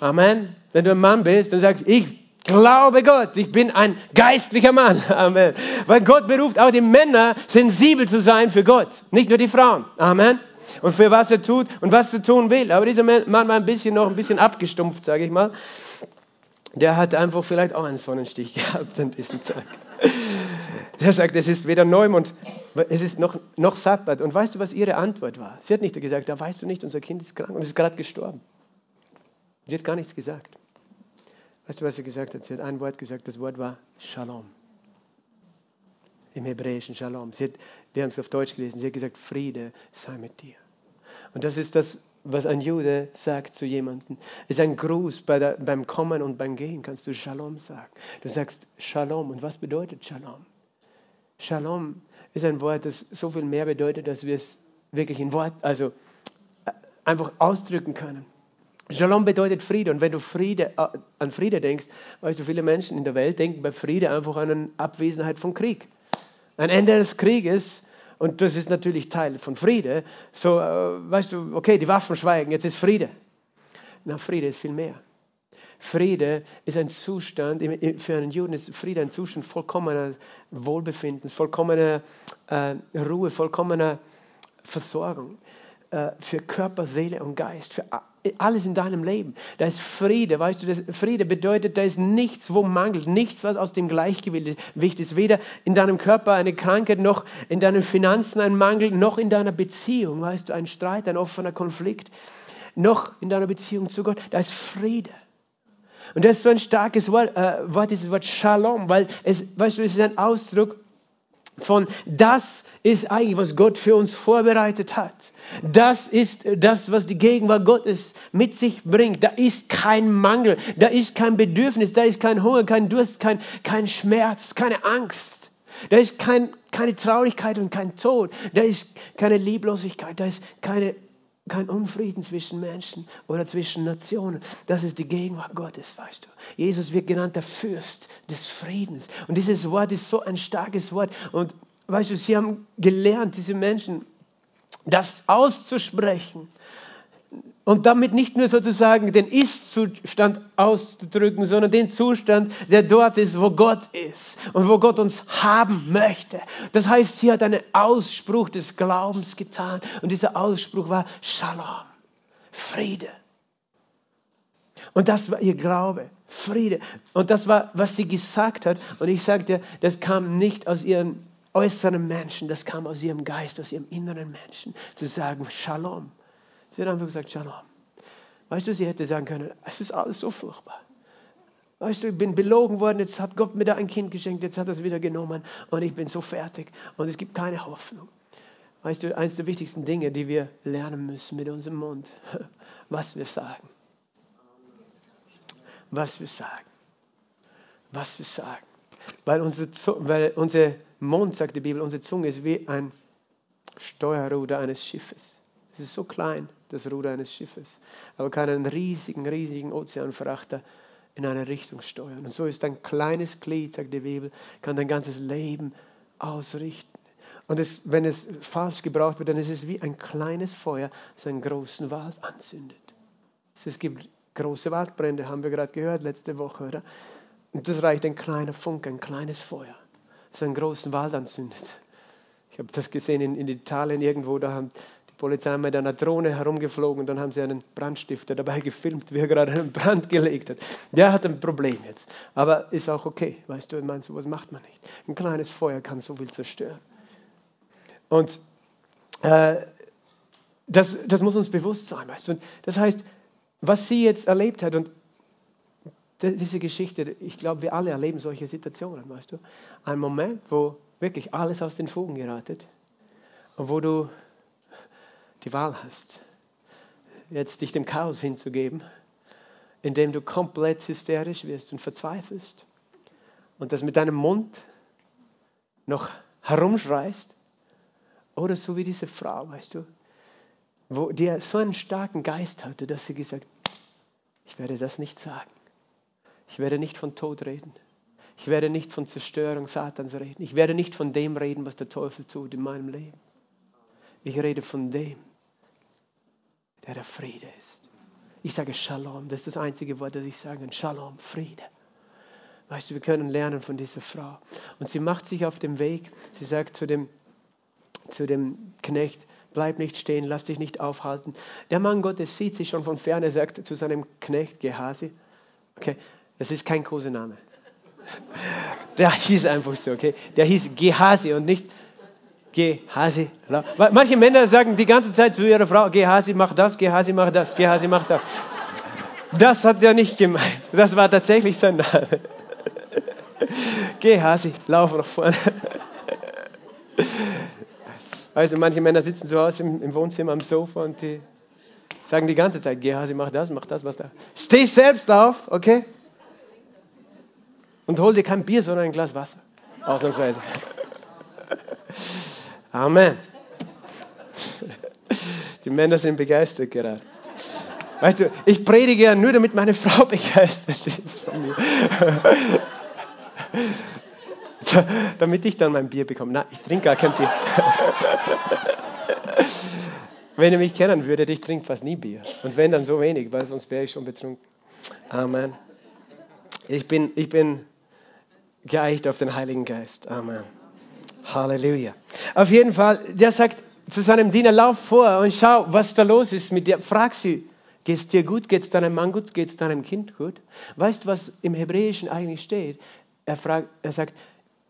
Amen. Wenn du ein Mann bist, dann sagst du, ich glaube Gott, ich bin ein geistlicher Mann. Amen. Weil Gott beruft auch die Männer, sensibel zu sein für Gott, nicht nur die Frauen. Amen. Und für was er tut und was er tun will. Aber dieser Mann war ein bisschen noch ein bisschen abgestumpft, sage ich mal der hat einfach vielleicht auch einen Sonnenstich gehabt an diesem Tag. Der sagt, es ist weder Neumond, es ist noch, noch Sabbat. Und weißt du, was ihre Antwort war? Sie hat nicht gesagt, da weißt du nicht, unser Kind ist krank und ist gerade gestorben. Sie hat gar nichts gesagt. Weißt du, was sie gesagt hat? Sie hat ein Wort gesagt, das Wort war Shalom. Im Hebräischen Shalom. Hat, wir haben es auf Deutsch gelesen, sie hat gesagt, Friede sei mit dir. Und das ist das was ein Jude sagt zu jemandem. ist ein Gruß bei der, beim Kommen und beim Gehen, kannst du Shalom sagen. Du sagst Shalom. Und was bedeutet Shalom? Shalom ist ein Wort, das so viel mehr bedeutet, dass wir es wirklich in Wort, also äh, einfach ausdrücken können. Shalom bedeutet Friede. Und wenn du Friede, äh, an Friede denkst, weißt du, viele Menschen in der Welt denken bei Friede einfach an eine Abwesenheit von Krieg. Ein Ende des Krieges und das ist natürlich Teil von Friede. So, äh, weißt du, okay, die Waffen schweigen, jetzt ist Friede. Na, Friede ist viel mehr. Friede ist ein Zustand, für einen Juden ist Friede ein Zustand vollkommener Wohlbefindens, vollkommener äh, Ruhe, vollkommener Versorgung. Äh, für Körper, Seele und Geist, für alles in deinem Leben. Da ist Friede, weißt du, das Friede bedeutet, da ist nichts, wo mangelt, nichts, was aus dem Gleichgewicht ist. Weder in deinem Körper eine Krankheit, noch in deinen Finanzen ein Mangel, noch in deiner Beziehung, weißt du, ein Streit, ein offener Konflikt, noch in deiner Beziehung zu Gott. Da ist Friede. Und das ist so ein starkes Wort, äh, Wort dieses Wort Shalom, weil es, weißt du, es ist ein Ausdruck von das ist eigentlich, was Gott für uns vorbereitet hat. Das ist das, was die Gegenwart Gottes mit sich bringt. Da ist kein Mangel, da ist kein Bedürfnis, da ist kein Hunger, kein Durst, kein, kein Schmerz, keine Angst. Da ist kein, keine Traurigkeit und kein Tod. Da ist keine Lieblosigkeit, da ist keine, kein Unfrieden zwischen Menschen oder zwischen Nationen. Das ist die Gegenwart Gottes, weißt du. Jesus wird genannt der Fürst des Friedens. Und dieses Wort ist so ein starkes Wort. Und weißt du, sie haben gelernt, diese Menschen, das auszusprechen und damit nicht nur sozusagen den Ist-Zustand auszudrücken, sondern den Zustand, der dort ist, wo Gott ist und wo Gott uns haben möchte. Das heißt, sie hat einen Ausspruch des Glaubens getan und dieser Ausspruch war Shalom, Friede. Und das war ihr Glaube, Friede. Und das war, was sie gesagt hat. Und ich sagte, das kam nicht aus ihren äußeren Menschen, das kam aus ihrem Geist, aus ihrem inneren Menschen, zu sagen, Shalom. Sie hat einfach gesagt, Shalom. Weißt du, sie hätte sagen können, es ist alles so furchtbar. Weißt du, ich bin belogen worden, jetzt hat Gott mir da ein Kind geschenkt, jetzt hat er es wieder genommen und ich bin so fertig und es gibt keine Hoffnung. Weißt du, eines der wichtigsten Dinge, die wir lernen müssen mit unserem Mund, was wir sagen. Was wir sagen. Was wir sagen. Weil unsere, weil unsere Mund, sagt die Bibel, unsere Zunge ist wie ein Steuerruder eines Schiffes. Es ist so klein, das Ruder eines Schiffes, aber kann einen riesigen, riesigen Ozeanfrachter in eine Richtung steuern. Und so ist ein kleines Glied, sagt die Bibel, kann dein ganzes Leben ausrichten. Und es, wenn es falsch gebraucht wird, dann ist es wie ein kleines Feuer, das einen großen Wald anzündet. Es gibt große Waldbrände, haben wir gerade gehört letzte Woche, oder? Und das reicht ein kleiner Funke, ein kleines Feuer so einen großen Wald anzündet. Ich habe das gesehen in, in Italien irgendwo, da haben Polizei mit einer Drohne herumgeflogen und dann haben sie einen Brandstifter dabei gefilmt, wie er gerade einen Brand gelegt hat. Der hat ein Problem jetzt, aber ist auch okay, weißt du, ich meine, sowas macht man nicht. Ein kleines Feuer kann so viel zerstören. Und äh, das, das muss uns bewusst sein, weißt du. Und das heißt, was sie jetzt erlebt hat und diese Geschichte, ich glaube, wir alle erleben solche Situationen, weißt du. Ein Moment, wo wirklich alles aus den Fugen geratet und wo du die Wahl hast, jetzt dich dem Chaos hinzugeben, indem du komplett hysterisch wirst und verzweifelst und das mit deinem Mund noch herumschreist oder so wie diese Frau, weißt du, wo die so einen starken Geist hatte, dass sie gesagt, ich werde das nicht sagen. Ich werde nicht von Tod reden. Ich werde nicht von Zerstörung Satans reden. Ich werde nicht von dem reden, was der Teufel tut in meinem Leben. Ich rede von dem, der der Friede ist. Ich sage Shalom, das ist das einzige Wort, das ich sage. Shalom, Friede. Weißt du, wir können lernen von dieser Frau. Und sie macht sich auf den Weg. Sie sagt zu dem, zu dem Knecht, bleib nicht stehen, lass dich nicht aufhalten. Der Mann Gottes sieht sich schon von ferne, sagt zu seinem Knecht Gehasi, okay, das ist kein Kosename. Der hieß einfach so, okay, der hieß Gehasi und nicht Gehasi. Manche Männer sagen die ganze Zeit zu ihrer Frau, Gehasi, mach das, Gehasi, mach das, Gehasi, mach das. Das hat er nicht gemeint. Das war tatsächlich sein Name. Gehasi, lauf nach vorne. Also manche Männer sitzen zu Hause im, im Wohnzimmer am Sofa und die sagen die ganze Zeit, geh Hasi, mach das, mach das, was da. Steh selbst auf, okay? Und hol dir kein Bier, sondern ein Glas Wasser. Ausnahmsweise. Amen. Die Männer sind begeistert gerade. Weißt du, ich predige ja nur, damit meine Frau begeistert ist von mir. damit ich dann mein Bier bekomme. Nein, ich trinke gar kein Bier. wenn ihr mich kennen würdet, ich trinke fast nie Bier. Und wenn, dann so wenig, weil sonst wäre ich schon betrunken. Amen. Ich bin, ich bin geeicht auf den Heiligen Geist. Amen. Halleluja. Auf jeden Fall, der sagt zu seinem Diener, lauf vor und schau, was da los ist mit dir. Frag sie, geht es dir gut? Geht es deinem Mann gut? Geht es deinem Kind gut? Weißt du, was im Hebräischen eigentlich steht? Er, fragt, er sagt,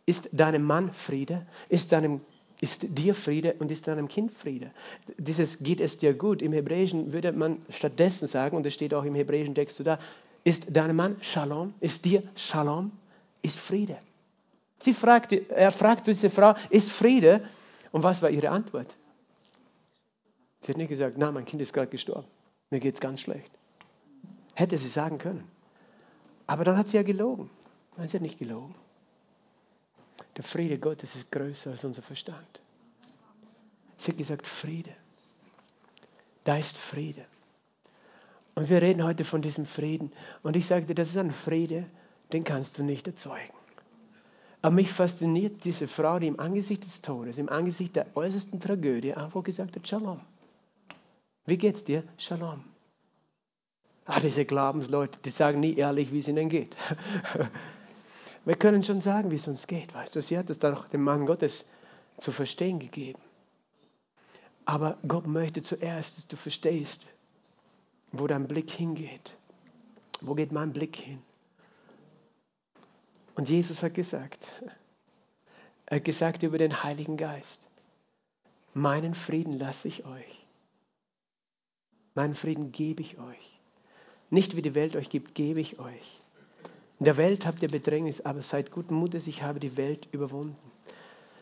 ist deinem Mann Friede? Ist, deinem, ist dir Friede und ist deinem Kind Friede? Dieses geht es dir gut. Im Hebräischen würde man stattdessen sagen, und es steht auch im hebräischen Text so da, ist deinem Mann Shalom? Ist dir Shalom? Ist Friede? Sie fragte, er fragte diese Frau, ist Friede? Und was war ihre Antwort? Sie hat nicht gesagt, na, mein Kind ist gerade gestorben. Mir geht es ganz schlecht. Hätte sie sagen können. Aber dann hat sie ja gelogen. Nein, sie hat nicht gelogen. Der Friede Gottes ist größer als unser Verstand. Sie hat gesagt, Friede. Da ist Friede. Und wir reden heute von diesem Frieden. Und ich sagte, das ist ein Friede, den kannst du nicht erzeugen. Aber mich fasziniert diese Frau, die im Angesicht des Todes, im Angesicht der äußersten Tragödie einfach gesagt hat, Shalom. Wie geht's dir? Shalom. Ah, diese Glaubensleute, die sagen nie ehrlich, wie es ihnen geht. Wir können schon sagen, wie es uns geht, weißt du. Sie hat es dann auch dem Mann Gottes zu verstehen gegeben. Aber Gott möchte zuerst, dass du verstehst, wo dein Blick hingeht. Wo geht mein Blick hin? Und Jesus hat gesagt, er hat gesagt über den Heiligen Geist, meinen Frieden lasse ich euch. Meinen Frieden gebe ich euch. Nicht wie die Welt euch gibt, gebe ich euch. In der Welt habt ihr Bedrängnis, aber seid guten Mutes, ich habe die Welt überwunden.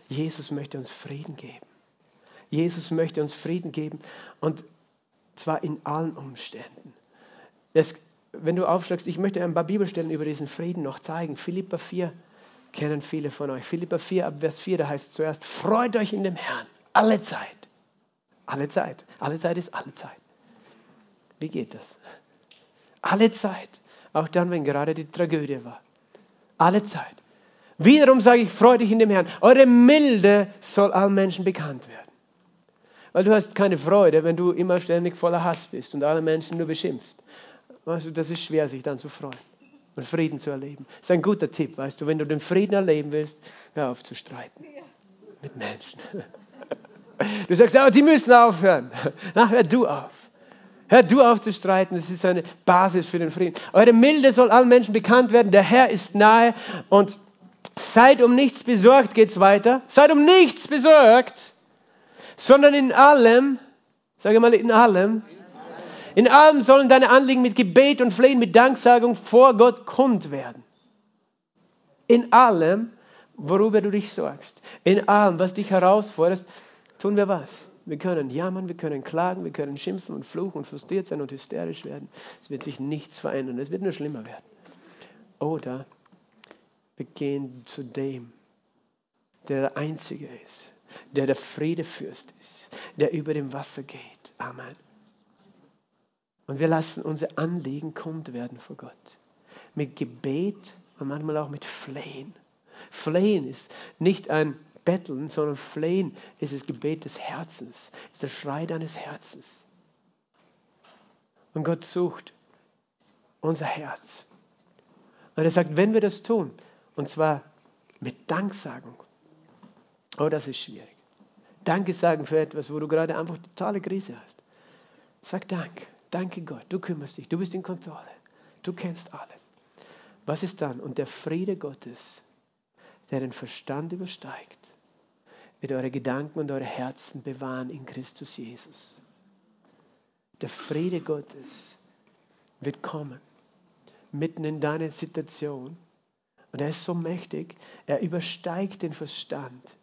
Jesus möchte uns Frieden geben. Jesus möchte uns Frieden geben und zwar in allen Umständen. Das, wenn du aufschlagst, ich möchte ein paar Bibelstellen über diesen Frieden noch zeigen. Philippa 4 kennen viele von euch. Philippa 4 ab Vers 4, da heißt zuerst, freut euch in dem Herrn, alle Zeit. Alle Zeit. Alle Zeit ist alle Zeit. Wie geht das? Alle Zeit. Auch dann, wenn gerade die Tragödie war. Alle Zeit. Wiederum sage ich, freu dich in dem Herrn. Eure Milde soll allen Menschen bekannt werden. Weil du hast keine Freude, wenn du immer ständig voller Hass bist und alle Menschen nur beschimpfst. Weißt du, das ist schwer, sich dann zu freuen und Frieden zu erleben. Das ist ein guter Tipp, weißt du, wenn du den Frieden erleben willst, hör auf zu streiten mit Menschen. Du sagst, aber die müssen aufhören. Na, hör du auf. Hör du auf zu streiten, das ist eine Basis für den Frieden. Eure Milde soll allen Menschen bekannt werden, der Herr ist nahe und seid um nichts besorgt, geht's weiter. Seid um nichts besorgt, sondern in allem, sage mal in allem, in allem sollen deine Anliegen mit Gebet und Flehen, mit Danksagung vor Gott kund werden. In allem, worüber du dich sorgst, in allem, was dich herausfordert, tun wir was? Wir können jammern, wir können klagen, wir können schimpfen und fluchen und frustriert sein und hysterisch werden. Es wird sich nichts verändern, es wird nur schlimmer werden. Oder wir gehen zu dem, der der Einzige ist, der der Friedefürst ist, der über dem Wasser geht. Amen. Und wir lassen unsere Anliegen kund werden vor Gott. Mit Gebet und manchmal auch mit Flehen. Flehen ist nicht ein Betteln, sondern Flehen ist das Gebet des Herzens, ist der Schrei deines Herzens. Und Gott sucht unser Herz. Und er sagt, wenn wir das tun, und zwar mit Danksagung, oh, das ist schwierig. Danke sagen für etwas, wo du gerade einfach totale Krise hast. Sag Dank. Danke Gott. Du kümmerst dich. Du bist in Kontrolle. Du kennst alles. Was ist dann? Und der Friede Gottes, der den Verstand übersteigt, wird eure Gedanken und eure Herzen bewahren in Christus Jesus. Der Friede Gottes wird kommen, mitten in deine Situation. Und er ist so mächtig, er übersteigt den Verstand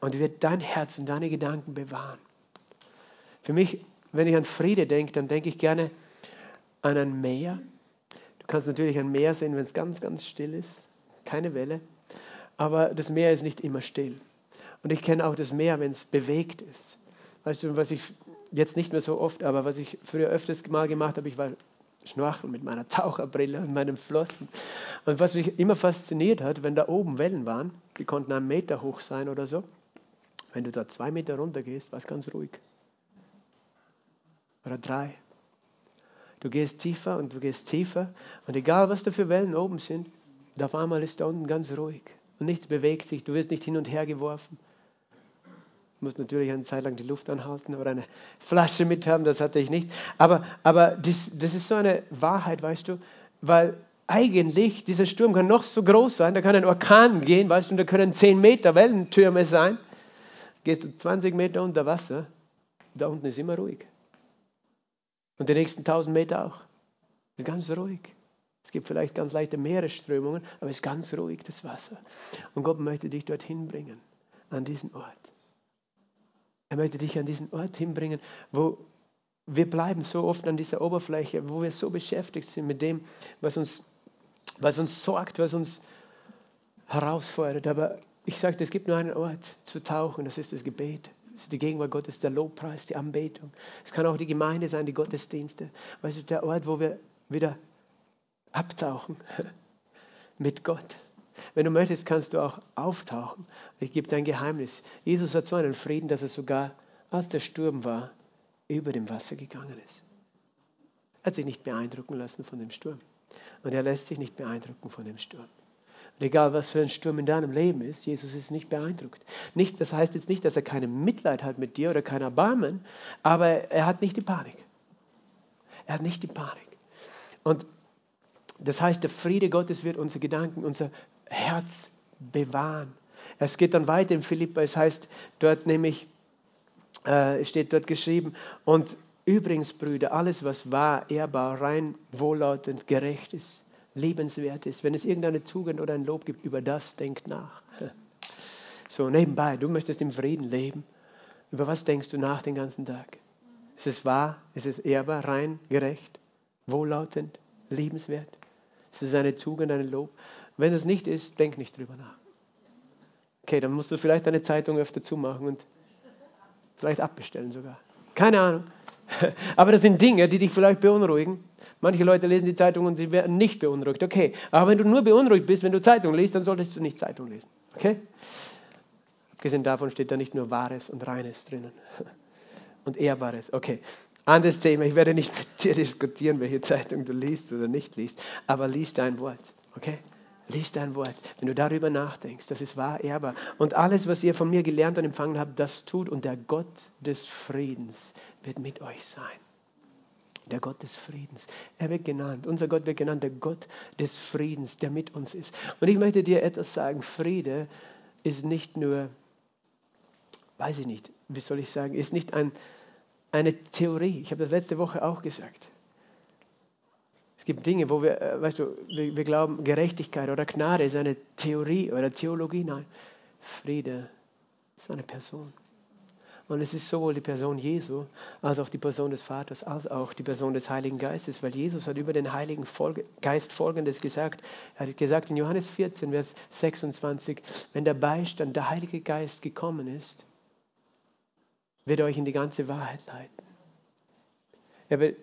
und wird dein Herz und deine Gedanken bewahren. Für mich, wenn ich an Friede denke, dann denke ich gerne an ein Meer. Du kannst natürlich ein Meer sehen, wenn es ganz, ganz still ist, keine Welle. Aber das Meer ist nicht immer still. Und ich kenne auch das Meer, wenn es bewegt ist. Weißt du, was ich jetzt nicht mehr so oft, aber was ich früher öfters mal gemacht habe, ich war schnorcheln mit meiner Taucherbrille und meinem Flossen. Und was mich immer fasziniert hat, wenn da oben Wellen waren, die konnten einen Meter hoch sein oder so, wenn du da zwei Meter runter gehst, war es ganz ruhig. Oder drei. Du gehst tiefer und du gehst tiefer und egal was da für Wellen oben sind, auf einmal ist da unten ganz ruhig und nichts bewegt sich, du wirst nicht hin und her geworfen. Du musst natürlich eine Zeit lang die Luft anhalten oder eine Flasche mithaben, das hatte ich nicht. Aber, aber das, das ist so eine Wahrheit, weißt du, weil eigentlich dieser Sturm kann noch so groß sein, da kann ein Orkan gehen, weißt du, und da können 10 Meter Wellentürme sein gehst du 20 Meter unter Wasser, da unten ist immer ruhig. Und die nächsten 1000 Meter auch. Ist ganz ruhig. Es gibt vielleicht ganz leichte Meeresströmungen, aber es ist ganz ruhig, das Wasser. Und Gott möchte dich dorthin bringen, an diesen Ort. Er möchte dich an diesen Ort hinbringen, wo wir bleiben so oft an dieser Oberfläche, wo wir so beschäftigt sind mit dem, was uns, was uns sorgt, was uns herausfordert. Aber ich sagte, es gibt nur einen Ort zu tauchen, das ist das Gebet. Die Gegenwart Gottes, der Lobpreis, die Anbetung. Es kann auch die Gemeinde sein, die Gottesdienste. Weißt du, der Ort, wo wir wieder abtauchen mit Gott. Wenn du möchtest, kannst du auch auftauchen. Ich gebe dir ein Geheimnis. Jesus hat so einen Frieden, dass er sogar, als der Sturm war, über dem Wasser gegangen ist. Er hat sich nicht beeindrucken lassen von dem Sturm. Und er lässt sich nicht beeindrucken von dem Sturm. Und egal, was für ein Sturm in deinem Leben ist, Jesus ist nicht beeindruckt. Nicht, das heißt jetzt nicht, dass er keine Mitleid hat mit dir oder kein Erbarmen, aber er hat nicht die Panik. Er hat nicht die Panik. Und das heißt, der Friede Gottes wird unsere Gedanken, unser Herz bewahren. Es geht dann weiter in Philippa, es heißt dort nämlich, äh, steht dort geschrieben, und übrigens, Brüder, alles, was wahr, ehrbar, rein, wohllautend, gerecht ist, liebenswert ist. Wenn es irgendeine Tugend oder ein Lob gibt, über das denkt nach. So, nebenbei, du möchtest im Frieden leben. Über was denkst du nach den ganzen Tag? Ist es wahr? Ist es ehrbar, rein, gerecht, wohllautend, liebenswert? Ist es eine Tugend, ein Lob? Wenn es nicht ist, denk nicht drüber nach. Okay, dann musst du vielleicht deine Zeitung öfter zumachen und vielleicht abbestellen sogar. Keine Ahnung. Aber das sind Dinge, die dich vielleicht beunruhigen. Manche Leute lesen die Zeitung und sie werden nicht beunruhigt. Okay, aber wenn du nur beunruhigt bist, wenn du Zeitung liest, dann solltest du nicht Zeitung lesen. Okay? Abgesehen davon steht da nicht nur Wahres und Reines drinnen und Ehrbares. Okay, anderes Thema. Ich werde nicht mit dir diskutieren, welche Zeitung du liest oder nicht liest, aber liest dein Wort. Okay? Lies dein Wort. Wenn du darüber nachdenkst, das ist wahr, ehrbar. Und alles, was ihr von mir gelernt und empfangen habt, das tut. Und der Gott des Friedens wird mit euch sein. Der Gott des Friedens. Er wird genannt. Unser Gott wird genannt, der Gott des Friedens, der mit uns ist. Und ich möchte dir etwas sagen. Friede ist nicht nur, weiß ich nicht, wie soll ich sagen, ist nicht ein, eine Theorie. Ich habe das letzte Woche auch gesagt. Es gibt Dinge, wo wir, äh, weißt du, wir, wir glauben, Gerechtigkeit oder Gnade ist eine Theorie oder Theologie. Nein, Friede ist eine Person. Und es ist sowohl die Person Jesu als auch die Person des Vaters, als auch die Person des Heiligen Geistes, weil Jesus hat über den Heiligen Geist Folgendes gesagt. Er hat gesagt in Johannes 14, Vers 26, wenn der Beistand, der Heilige Geist gekommen ist, wird er euch in die ganze Wahrheit leiten. Er wird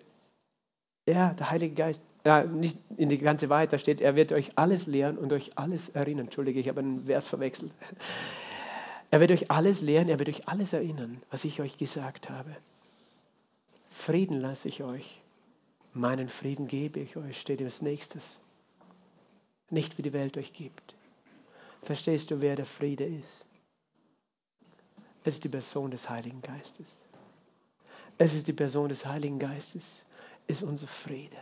ja, der Heilige Geist, ja, nicht in die ganze Wahrheit, da steht, er wird euch alles lehren und euch alles erinnern. Entschuldige, ich habe einen Vers verwechselt. Er wird euch alles lehren, er wird euch alles erinnern, was ich euch gesagt habe. Frieden lasse ich euch, meinen Frieden gebe ich euch, steht als nächstes. Nicht wie die Welt euch gibt. Verstehst du, wer der Friede ist? Es ist die Person des Heiligen Geistes. Es ist die Person des Heiligen Geistes ist unser Friede.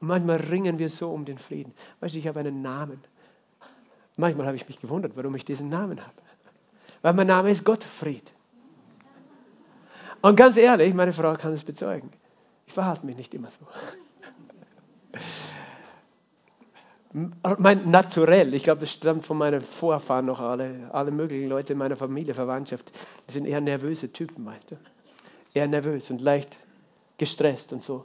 Manchmal ringen wir so um den Frieden. Weißt du, ich habe einen Namen. Manchmal habe ich mich gewundert, warum ich diesen Namen habe. Weil mein Name ist Gottfried. Und ganz ehrlich, meine Frau kann es bezeugen. Ich verhalte mich nicht immer so. Mein Naturell, ich glaube, das stammt von meinen Vorfahren noch alle, alle möglichen Leute in meiner Familie, Verwandtschaft, die sind eher nervöse Typen, weißt du. Eher nervös und leicht gestresst und so.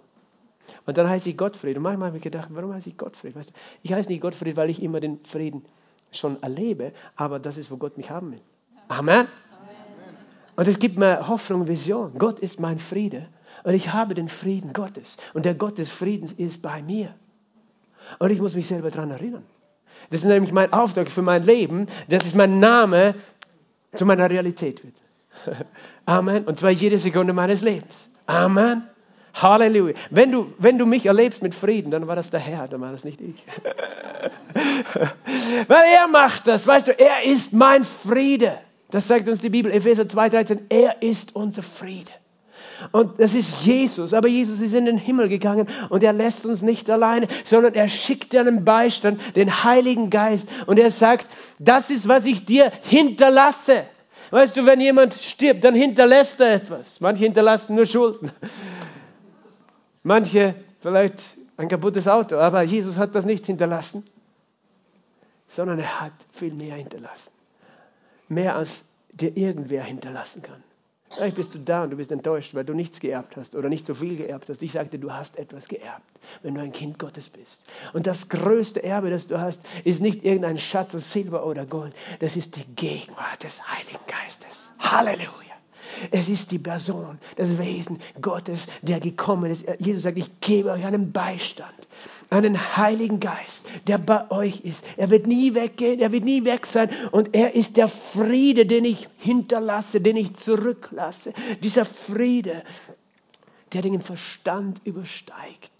Und dann heiße ich Gottfried. Und manchmal habe ich gedacht, warum heiße ich Gottfried? Weißt du, ich heiße nicht Gottfried, weil ich immer den Frieden schon erlebe, aber das ist, wo Gott mich haben will. Amen. Und es gibt mir Hoffnung und Vision. Gott ist mein Friede. Und ich habe den Frieden Gottes. Und der Gott des Friedens ist bei mir. Und ich muss mich selber daran erinnern. Das ist nämlich mein Auftrag für mein Leben, dass mein Name zu meiner Realität wird. Amen. Und zwar jede Sekunde meines Lebens. Amen. Halleluja. Wenn du, wenn du mich erlebst mit Frieden, dann war das der Herr, dann war das nicht ich. Weil er macht das, weißt du, er ist mein Friede. Das sagt uns die Bibel, Epheser 2,13, er ist unser Friede. Und das ist Jesus. Aber Jesus ist in den Himmel gegangen und er lässt uns nicht alleine, sondern er schickt einen Beistand, den Heiligen Geist. Und er sagt, das ist, was ich dir hinterlasse. Weißt du, wenn jemand stirbt, dann hinterlässt er etwas. Manche hinterlassen nur Schulden. Manche vielleicht ein kaputtes Auto, aber Jesus hat das nicht hinterlassen, sondern er hat viel mehr hinterlassen. Mehr als dir irgendwer hinterlassen kann. Vielleicht bist du da und du bist enttäuscht, weil du nichts geerbt hast oder nicht so viel geerbt hast. Ich sagte, du hast etwas geerbt, wenn du ein Kind Gottes bist. Und das größte Erbe, das du hast, ist nicht irgendein Schatz aus Silber oder Gold. Das ist die Gegenwart des Heiligen Geistes. Halleluja. Es ist die Person, das Wesen Gottes, der gekommen ist. Jesus sagt, ich gebe euch einen Beistand, einen Heiligen Geist, der bei euch ist. Er wird nie weggehen, er wird nie weg sein. Und er ist der Friede, den ich hinterlasse, den ich zurücklasse. Dieser Friede, der den Verstand übersteigt.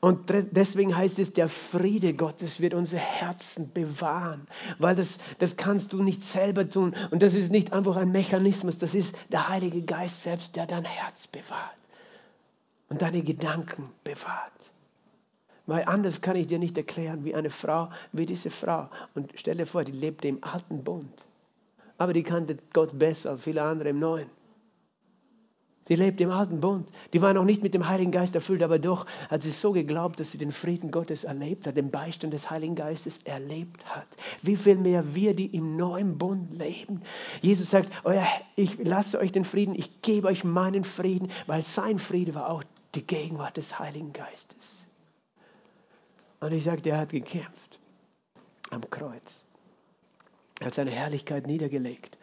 Und deswegen heißt es, der Friede Gottes wird unsere Herzen bewahren, weil das, das kannst du nicht selber tun. Und das ist nicht einfach ein Mechanismus, das ist der Heilige Geist selbst, der dein Herz bewahrt und deine Gedanken bewahrt. Weil anders kann ich dir nicht erklären, wie eine Frau, wie diese Frau. Und stell dir vor, die lebte im alten Bund. Aber die kannte Gott besser als viele andere im Neuen. Die lebt im alten Bund. Die war noch nicht mit dem Heiligen Geist erfüllt, aber doch hat sie so geglaubt, dass sie den Frieden Gottes erlebt hat, den Beistand des Heiligen Geistes erlebt hat. Wie viel mehr wir, die im neuen Bund leben. Jesus sagt, euer, ich lasse euch den Frieden, ich gebe euch meinen Frieden, weil sein Friede war auch die Gegenwart des Heiligen Geistes. Und ich sagte, er hat gekämpft am Kreuz. Er hat seine Herrlichkeit niedergelegt.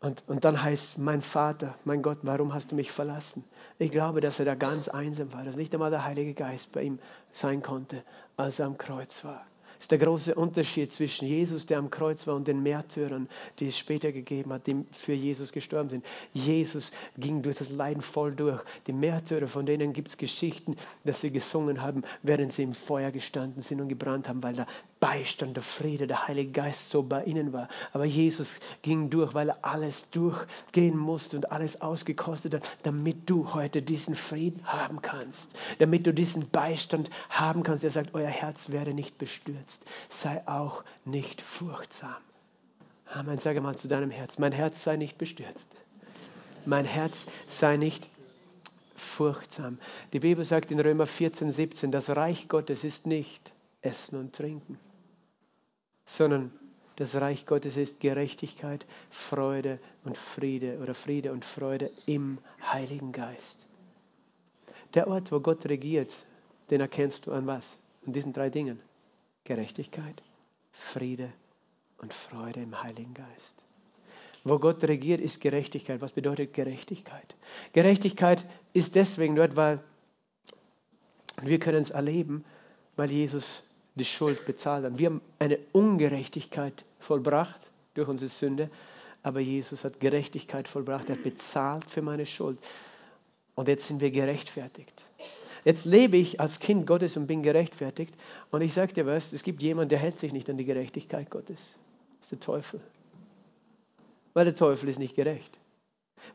Und, und dann heißt mein Vater, mein Gott, warum hast du mich verlassen? Ich glaube, dass er da ganz einsam war, dass nicht einmal der Heilige Geist bei ihm sein konnte, als er am Kreuz war. Das ist der große Unterschied zwischen Jesus, der am Kreuz war, und den Märtyrern, die es später gegeben hat, die für Jesus gestorben sind. Jesus ging durch das Leiden voll durch. Die Märtyrer, von denen gibt es Geschichten, dass sie gesungen haben, während sie im Feuer gestanden sind und gebrannt haben, weil der Beistand, der Friede, der Heilige Geist so bei ihnen war. Aber Jesus ging durch, weil er alles durchgehen musste und alles ausgekostet hat, damit du heute diesen Frieden haben kannst, damit du diesen Beistand haben kannst. Er sagt, euer Herz werde nicht bestürzt, sei auch nicht furchtsam. Amen. Sage mal zu deinem Herz, mein Herz sei nicht bestürzt. Mein Herz sei nicht furchtsam. Die Bibel sagt in Römer 14, 17, das Reich Gottes ist nicht Essen und Trinken, sondern das Reich Gottes ist Gerechtigkeit, Freude und Friede oder Friede und Freude im Heiligen Geist. Der Ort, wo Gott regiert, den erkennst du an was? An diesen drei Dingen. Gerechtigkeit, Friede und Freude im Heiligen Geist. Wo Gott regiert, ist Gerechtigkeit. Was bedeutet Gerechtigkeit? Gerechtigkeit ist deswegen dort, weil wir können es erleben, weil Jesus die Schuld bezahlt hat. Wir haben eine Ungerechtigkeit vollbracht durch unsere Sünde, aber Jesus hat Gerechtigkeit vollbracht. Er hat bezahlt für meine Schuld. Und jetzt sind wir gerechtfertigt. Jetzt lebe ich als Kind Gottes und bin gerechtfertigt. Und ich sage dir was, es gibt jemanden, der hält sich nicht an die Gerechtigkeit Gottes. Das ist der Teufel. Weil der Teufel ist nicht gerecht.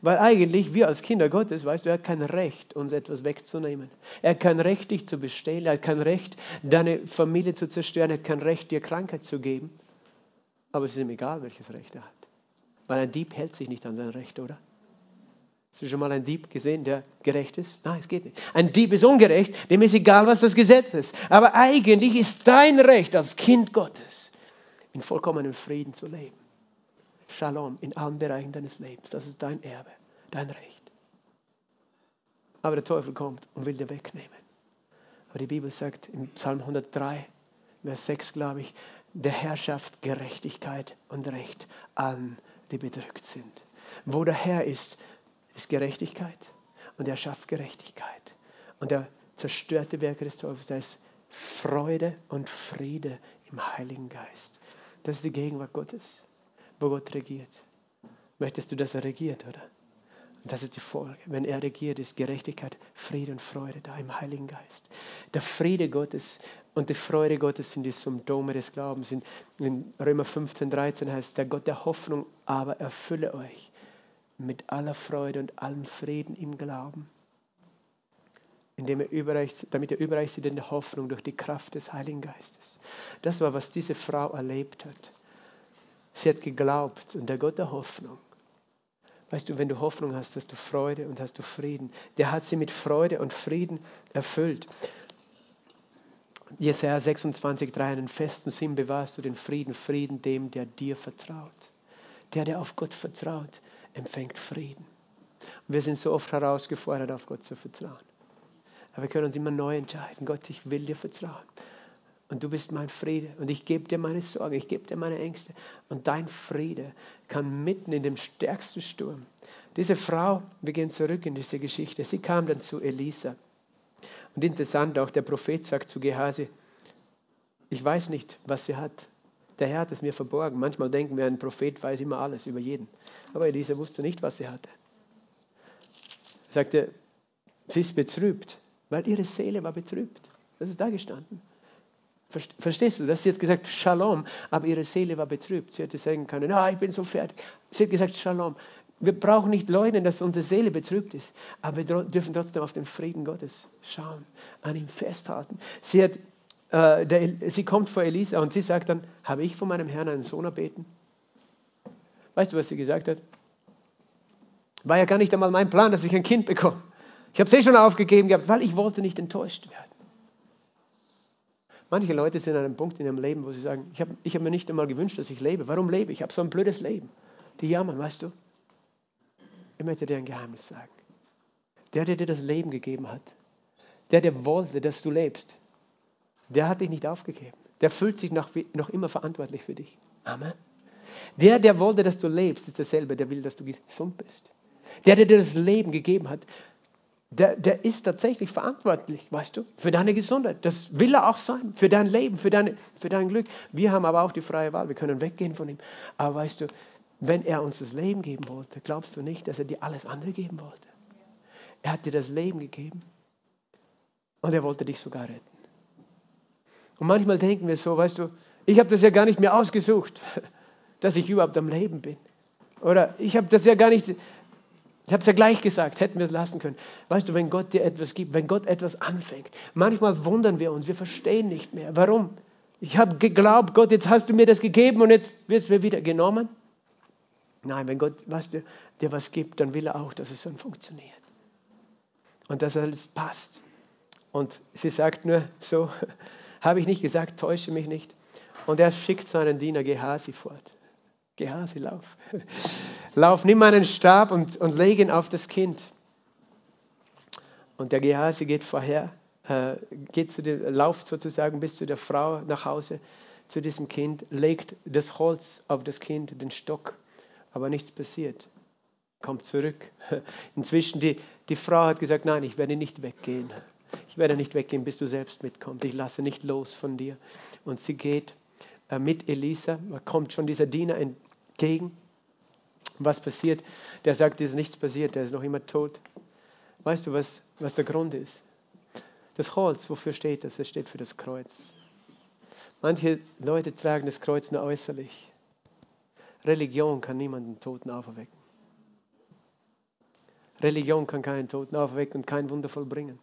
Weil eigentlich wir als Kinder Gottes, weißt du, er hat kein Recht, uns etwas wegzunehmen. Er hat kein Recht, dich zu bestehlen. Er hat kein Recht, deine Familie zu zerstören. Er hat kein Recht, dir Krankheit zu geben. Aber es ist ihm egal, welches Recht er hat. Weil ein Dieb hält sich nicht an sein Recht, oder? Hast du schon mal einen Dieb gesehen, der gerecht ist? Nein, es geht nicht. Ein Dieb ist ungerecht, dem ist egal, was das Gesetz ist. Aber eigentlich ist dein Recht als Kind Gottes, in vollkommenem Frieden zu leben. Shalom in allen Bereichen deines Lebens. Das ist dein Erbe, dein Recht. Aber der Teufel kommt und will dir wegnehmen. Aber die Bibel sagt im Psalm 103, Vers 6, glaube ich, der Herr schafft Gerechtigkeit und Recht allen, die bedrückt sind. Wo der Herr ist, ist Gerechtigkeit und er schafft Gerechtigkeit. Und der zerstörte Werke des Teufels, da ist Freude und Friede im Heiligen Geist. Das ist die Gegenwart Gottes, wo Gott regiert. Möchtest du, dass er regiert, oder? Und das ist die Folge. Wenn er regiert, ist Gerechtigkeit, Friede und Freude da im Heiligen Geist. Der Friede Gottes und die Freude Gottes sind die Symptome des Glaubens. In, in Römer 15, 13 heißt es, der Gott der Hoffnung aber erfülle euch mit aller Freude und allem Frieden im Glauben, indem er überreich, damit er überreich sieht in der Hoffnung durch die Kraft des Heiligen Geistes. Das war, was diese Frau erlebt hat. Sie hat geglaubt und der Gott der Hoffnung, weißt du, wenn du Hoffnung hast, hast du Freude und hast du Frieden. Der hat sie mit Freude und Frieden erfüllt. Jesaja 26, 3, einen festen Sinn bewahrst du den Frieden, Frieden dem, der dir vertraut. Der, der auf Gott vertraut, empfängt Frieden. Und wir sind so oft herausgefordert, auf Gott zu vertrauen. Aber wir können uns immer neu entscheiden. Gott, ich will dir vertrauen. Und du bist mein Friede. Und ich gebe dir meine Sorgen, ich gebe dir meine Ängste. Und dein Friede kann mitten in dem stärksten Sturm. Diese Frau, wir gehen zurück in diese Geschichte, sie kam dann zu Elisa. Und interessant auch, der Prophet sagt zu Gehasi, ich weiß nicht, was sie hat. Der Herr hat es mir verborgen. Manchmal denken wir, ein Prophet weiß immer alles über jeden. Aber Elisa wusste nicht, was sie hatte. Er sagte, sie ist betrübt, weil ihre Seele war betrübt. Das ist da gestanden. Verstehst du? Das sie hat gesagt, Shalom, aber ihre Seele war betrübt. Sie hätte sagen können, ah, ich bin so fertig. Sie hat gesagt, Shalom. Wir brauchen nicht leugnen, dass unsere Seele betrübt ist, aber wir dürfen trotzdem auf den Frieden Gottes schauen, an ihm festhalten. Sie, hat, äh, der, sie kommt vor Elisa und sie sagt dann, habe ich von meinem Herrn einen Sohn erbeten? Weißt du, was sie gesagt hat? War ja gar nicht einmal mein Plan, dass ich ein Kind bekomme. Ich habe es eh schon aufgegeben gehabt, weil ich wollte nicht enttäuscht werden. Manche Leute sind an einem Punkt in ihrem Leben, wo sie sagen, ich habe ich hab mir nicht einmal gewünscht, dass ich lebe. Warum lebe ich? Ich habe so ein blödes Leben. Die jammern, weißt du? Ich möchte dir ein Geheimnis sagen. Der, der dir das Leben gegeben hat, der, der wollte, dass du lebst, der hat dich nicht aufgegeben. Der fühlt sich noch, noch immer verantwortlich für dich. Amen. Der, der wollte, dass du lebst, ist derselbe, der will, dass du gesund bist. Der, der dir das Leben gegeben hat, der, der ist tatsächlich verantwortlich, weißt du, für deine Gesundheit. Das will er auch sein, für dein Leben, für, deine, für dein Glück. Wir haben aber auch die freie Wahl, wir können weggehen von ihm. Aber weißt du, wenn er uns das Leben geben wollte, glaubst du nicht, dass er dir alles andere geben wollte? Er hat dir das Leben gegeben und er wollte dich sogar retten. Und manchmal denken wir so, weißt du, ich habe das ja gar nicht mehr ausgesucht, dass ich überhaupt am Leben bin. Oder ich habe das ja gar nicht, ich habe es ja gleich gesagt, hätten wir es lassen können. Weißt du, wenn Gott dir etwas gibt, wenn Gott etwas anfängt, manchmal wundern wir uns, wir verstehen nicht mehr. Warum? Ich habe geglaubt, Gott, jetzt hast du mir das gegeben und jetzt wird es mir wieder genommen. Nein, wenn Gott weißt du, dir was gibt, dann will er auch, dass es dann funktioniert. Und dass alles passt. Und sie sagt nur so, habe ich nicht gesagt, täusche mich nicht. Und er schickt seinen Diener Gehasi fort. Gehasi, lauf. Lauf, nimm meinen Stab und, und leg ihn auf das Kind. Und der Gehasi geht vorher, äh, geht zu dem, lauft sozusagen bis zu der Frau nach Hause, zu diesem Kind, legt das Holz auf das Kind, den Stock, aber nichts passiert. Kommt zurück. Inzwischen, die, die Frau hat gesagt, nein, ich werde nicht weggehen. Ich werde nicht weggehen, bis du selbst mitkommst. Ich lasse nicht los von dir. Und sie geht äh, mit Elisa, kommt schon dieser Diener entgegen was passiert? Der sagt, es ist nichts passiert, der ist noch immer tot. Weißt du, was, was der Grund ist? Das Holz, wofür steht das? Es steht für das Kreuz. Manche Leute tragen das Kreuz nur äußerlich. Religion kann niemanden Toten auferwecken. Religion kann keinen Toten auferwecken und kein Wunder vollbringen.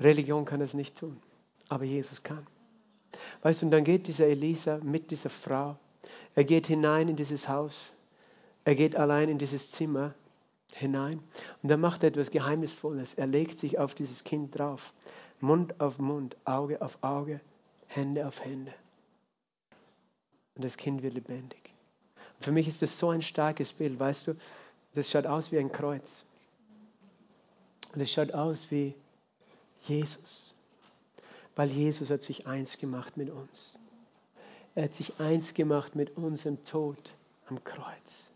Religion kann es nicht tun, aber Jesus kann. Weißt du, und dann geht dieser Elisa mit dieser Frau, er geht hinein in dieses Haus er geht allein in dieses Zimmer hinein und er macht etwas Geheimnisvolles. Er legt sich auf dieses Kind drauf. Mund auf Mund, Auge auf Auge, Hände auf Hände. Und das Kind wird lebendig. Und für mich ist das so ein starkes Bild, weißt du, das schaut aus wie ein Kreuz. Und es schaut aus wie Jesus. Weil Jesus hat sich eins gemacht mit uns. Er hat sich eins gemacht mit unserem Tod am Kreuz.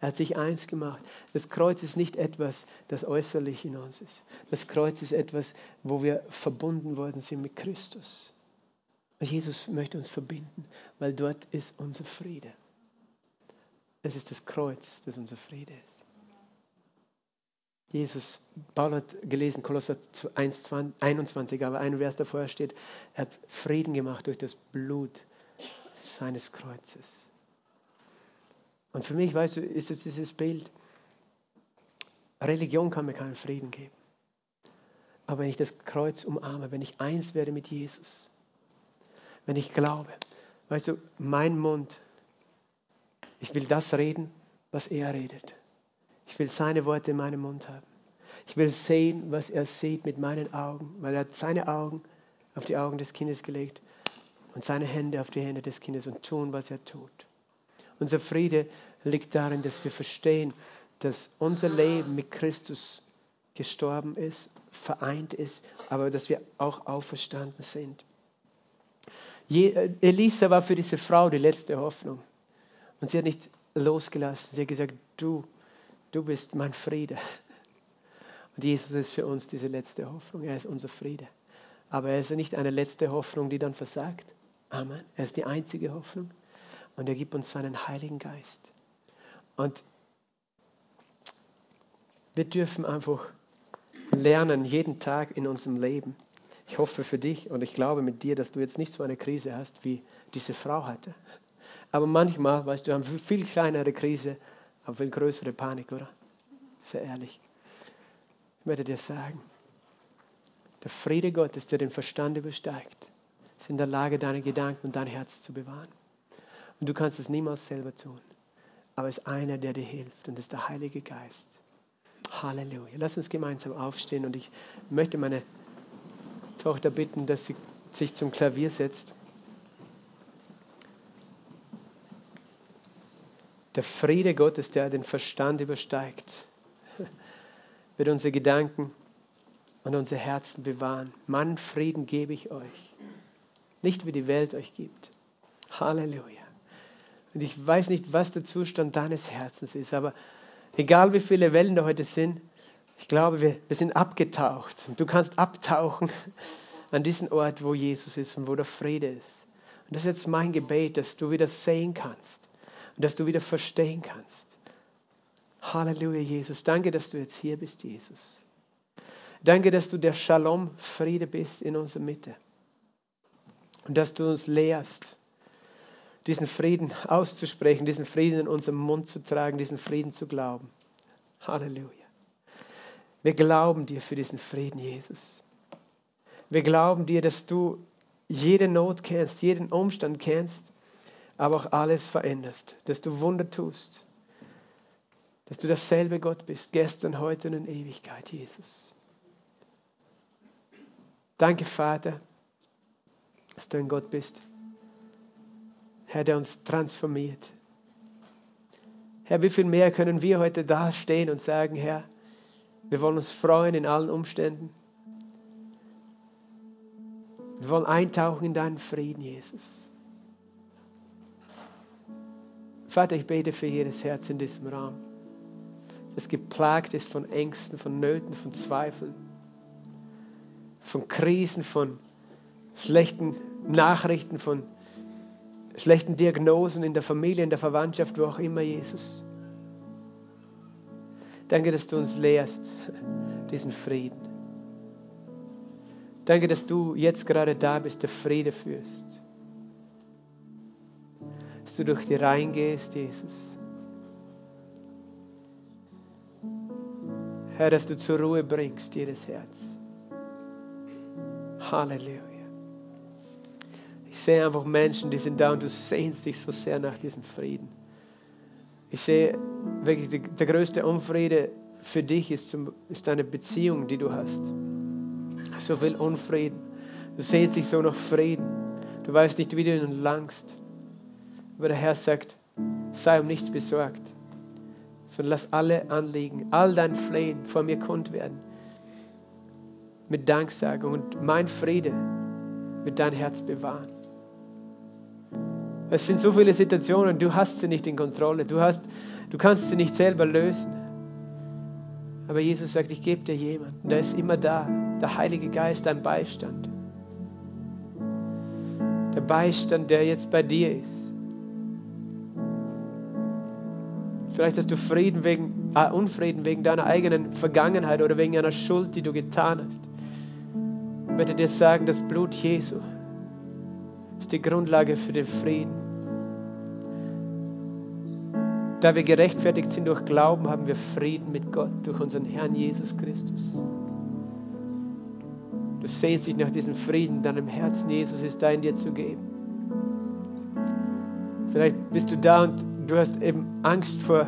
Er hat sich eins gemacht. Das Kreuz ist nicht etwas, das äußerlich in uns ist. Das Kreuz ist etwas, wo wir verbunden worden sind mit Christus. Und Jesus möchte uns verbinden, weil dort ist unser Friede. Es ist das Kreuz, das unser Friede ist. Jesus, Paul hat gelesen, Kolosser 1, 21, aber ein Vers davor steht, er hat Frieden gemacht durch das Blut seines Kreuzes. Und für mich, weißt du, ist es dieses Bild, Religion kann mir keinen Frieden geben. Aber wenn ich das Kreuz umarme, wenn ich eins werde mit Jesus, wenn ich glaube, weißt du, mein Mund, ich will das reden, was er redet. Ich will seine Worte in meinem Mund haben. Ich will sehen, was er sieht mit meinen Augen, weil er hat seine Augen auf die Augen des Kindes gelegt und seine Hände auf die Hände des Kindes und tun, was er tut. Unser Friede liegt darin, dass wir verstehen, dass unser Leben mit Christus gestorben ist, vereint ist, aber dass wir auch auferstanden sind. Elisa war für diese Frau die letzte Hoffnung. Und sie hat nicht losgelassen. Sie hat gesagt, du, du bist mein Friede. Und Jesus ist für uns diese letzte Hoffnung. Er ist unser Friede. Aber er ist nicht eine letzte Hoffnung, die dann versagt. Amen. Er ist die einzige Hoffnung und er gibt uns seinen Heiligen Geist. Und wir dürfen einfach lernen, jeden Tag in unserem Leben. Ich hoffe für dich und ich glaube mit dir, dass du jetzt nicht so eine Krise hast, wie diese Frau hatte. Aber manchmal, weißt du, haben wir viel kleinere Krise, aber viel größere Panik, oder? Sehr ehrlich. Ich möchte dir sagen, der Friede Gottes, der den Verstand übersteigt, ist in der Lage, deine Gedanken und dein Herz zu bewahren. Und du kannst es niemals selber tun. Aber es ist einer, der dir hilft und das ist der Heilige Geist. Halleluja. Lass uns gemeinsam aufstehen und ich möchte meine Tochter bitten, dass sie sich zum Klavier setzt. Der Friede Gottes, der den Verstand übersteigt, wird unsere Gedanken und unsere Herzen bewahren. Mann, Frieden gebe ich euch. Nicht wie die Welt euch gibt. Halleluja. Und ich weiß nicht, was der Zustand deines Herzens ist, aber egal wie viele Wellen da heute sind, Ich glaube, wir, wir sind abgetaucht. Und du kannst abtauchen an diesen Ort, wo Jesus ist und wo der Friede ist. Und das ist jetzt mein Gebet, dass du wieder sehen kannst und dass du wieder verstehen kannst. Halleluja, Jesus. Danke, dass du jetzt hier bist, Jesus. Danke, dass du der Shalom, Friede bist in unserer Mitte. Und dass du uns lehrst, diesen Frieden auszusprechen, diesen Frieden in unserem Mund zu tragen, diesen Frieden zu glauben. Halleluja. Wir glauben dir für diesen Frieden, Jesus. Wir glauben dir, dass du jede Not kennst, jeden Umstand kennst, aber auch alles veränderst, dass du Wunder tust, dass du dasselbe Gott bist, gestern, heute und in Ewigkeit, Jesus. Danke, Vater, dass du ein Gott bist, Herr, der uns transformiert. Herr, wie viel mehr können wir heute da stehen und sagen, Herr, wir wollen uns freuen in allen Umständen. Wir wollen eintauchen in deinen Frieden, Jesus. Vater, ich bete für jedes Herz in diesem Raum, das geplagt ist von Ängsten, von Nöten, von Zweifeln, von Krisen, von schlechten Nachrichten, von schlechten Diagnosen in der Familie, in der Verwandtschaft, wo auch immer, Jesus. Danke, dass du uns lehrst diesen Frieden. Danke, dass du jetzt gerade da bist, der Friede führst. Dass du durch die Reihen gehst, Jesus. Herr, dass du zur Ruhe bringst jedes Herz. Halleluja. Ich sehe einfach Menschen, die sind da und du sehnst dich so sehr nach diesem Frieden. Ich sehe wirklich, der größte Unfriede für dich ist, zum, ist deine Beziehung, die du hast. So viel Unfrieden. Du sehnst dich so nach Frieden. Du weißt nicht, wie du ihn langst. Aber der Herr sagt, sei um nichts besorgt, sondern lass alle Anliegen, all dein Flehen vor mir kund werden. Mit Danksagung und mein Friede wird dein Herz bewahren. Es sind so viele Situationen, du hast sie nicht in Kontrolle. Du, hast, du kannst sie nicht selber lösen. Aber Jesus sagt, ich gebe dir jemanden, der ist immer da. Der Heilige Geist, dein Beistand. Der Beistand, der jetzt bei dir ist. Vielleicht hast du Frieden wegen, äh, Unfrieden wegen deiner eigenen Vergangenheit oder wegen einer Schuld, die du getan hast. Ich möchte dir sagen, das Blut Jesu ist die Grundlage für den Frieden. Da wir gerechtfertigt sind durch Glauben, haben wir Frieden mit Gott durch unseren Herrn Jesus Christus. Du sehnst dich nach diesem Frieden, deinem Herzen Jesus ist da in dir zu geben. Vielleicht bist du da und du hast eben Angst vor,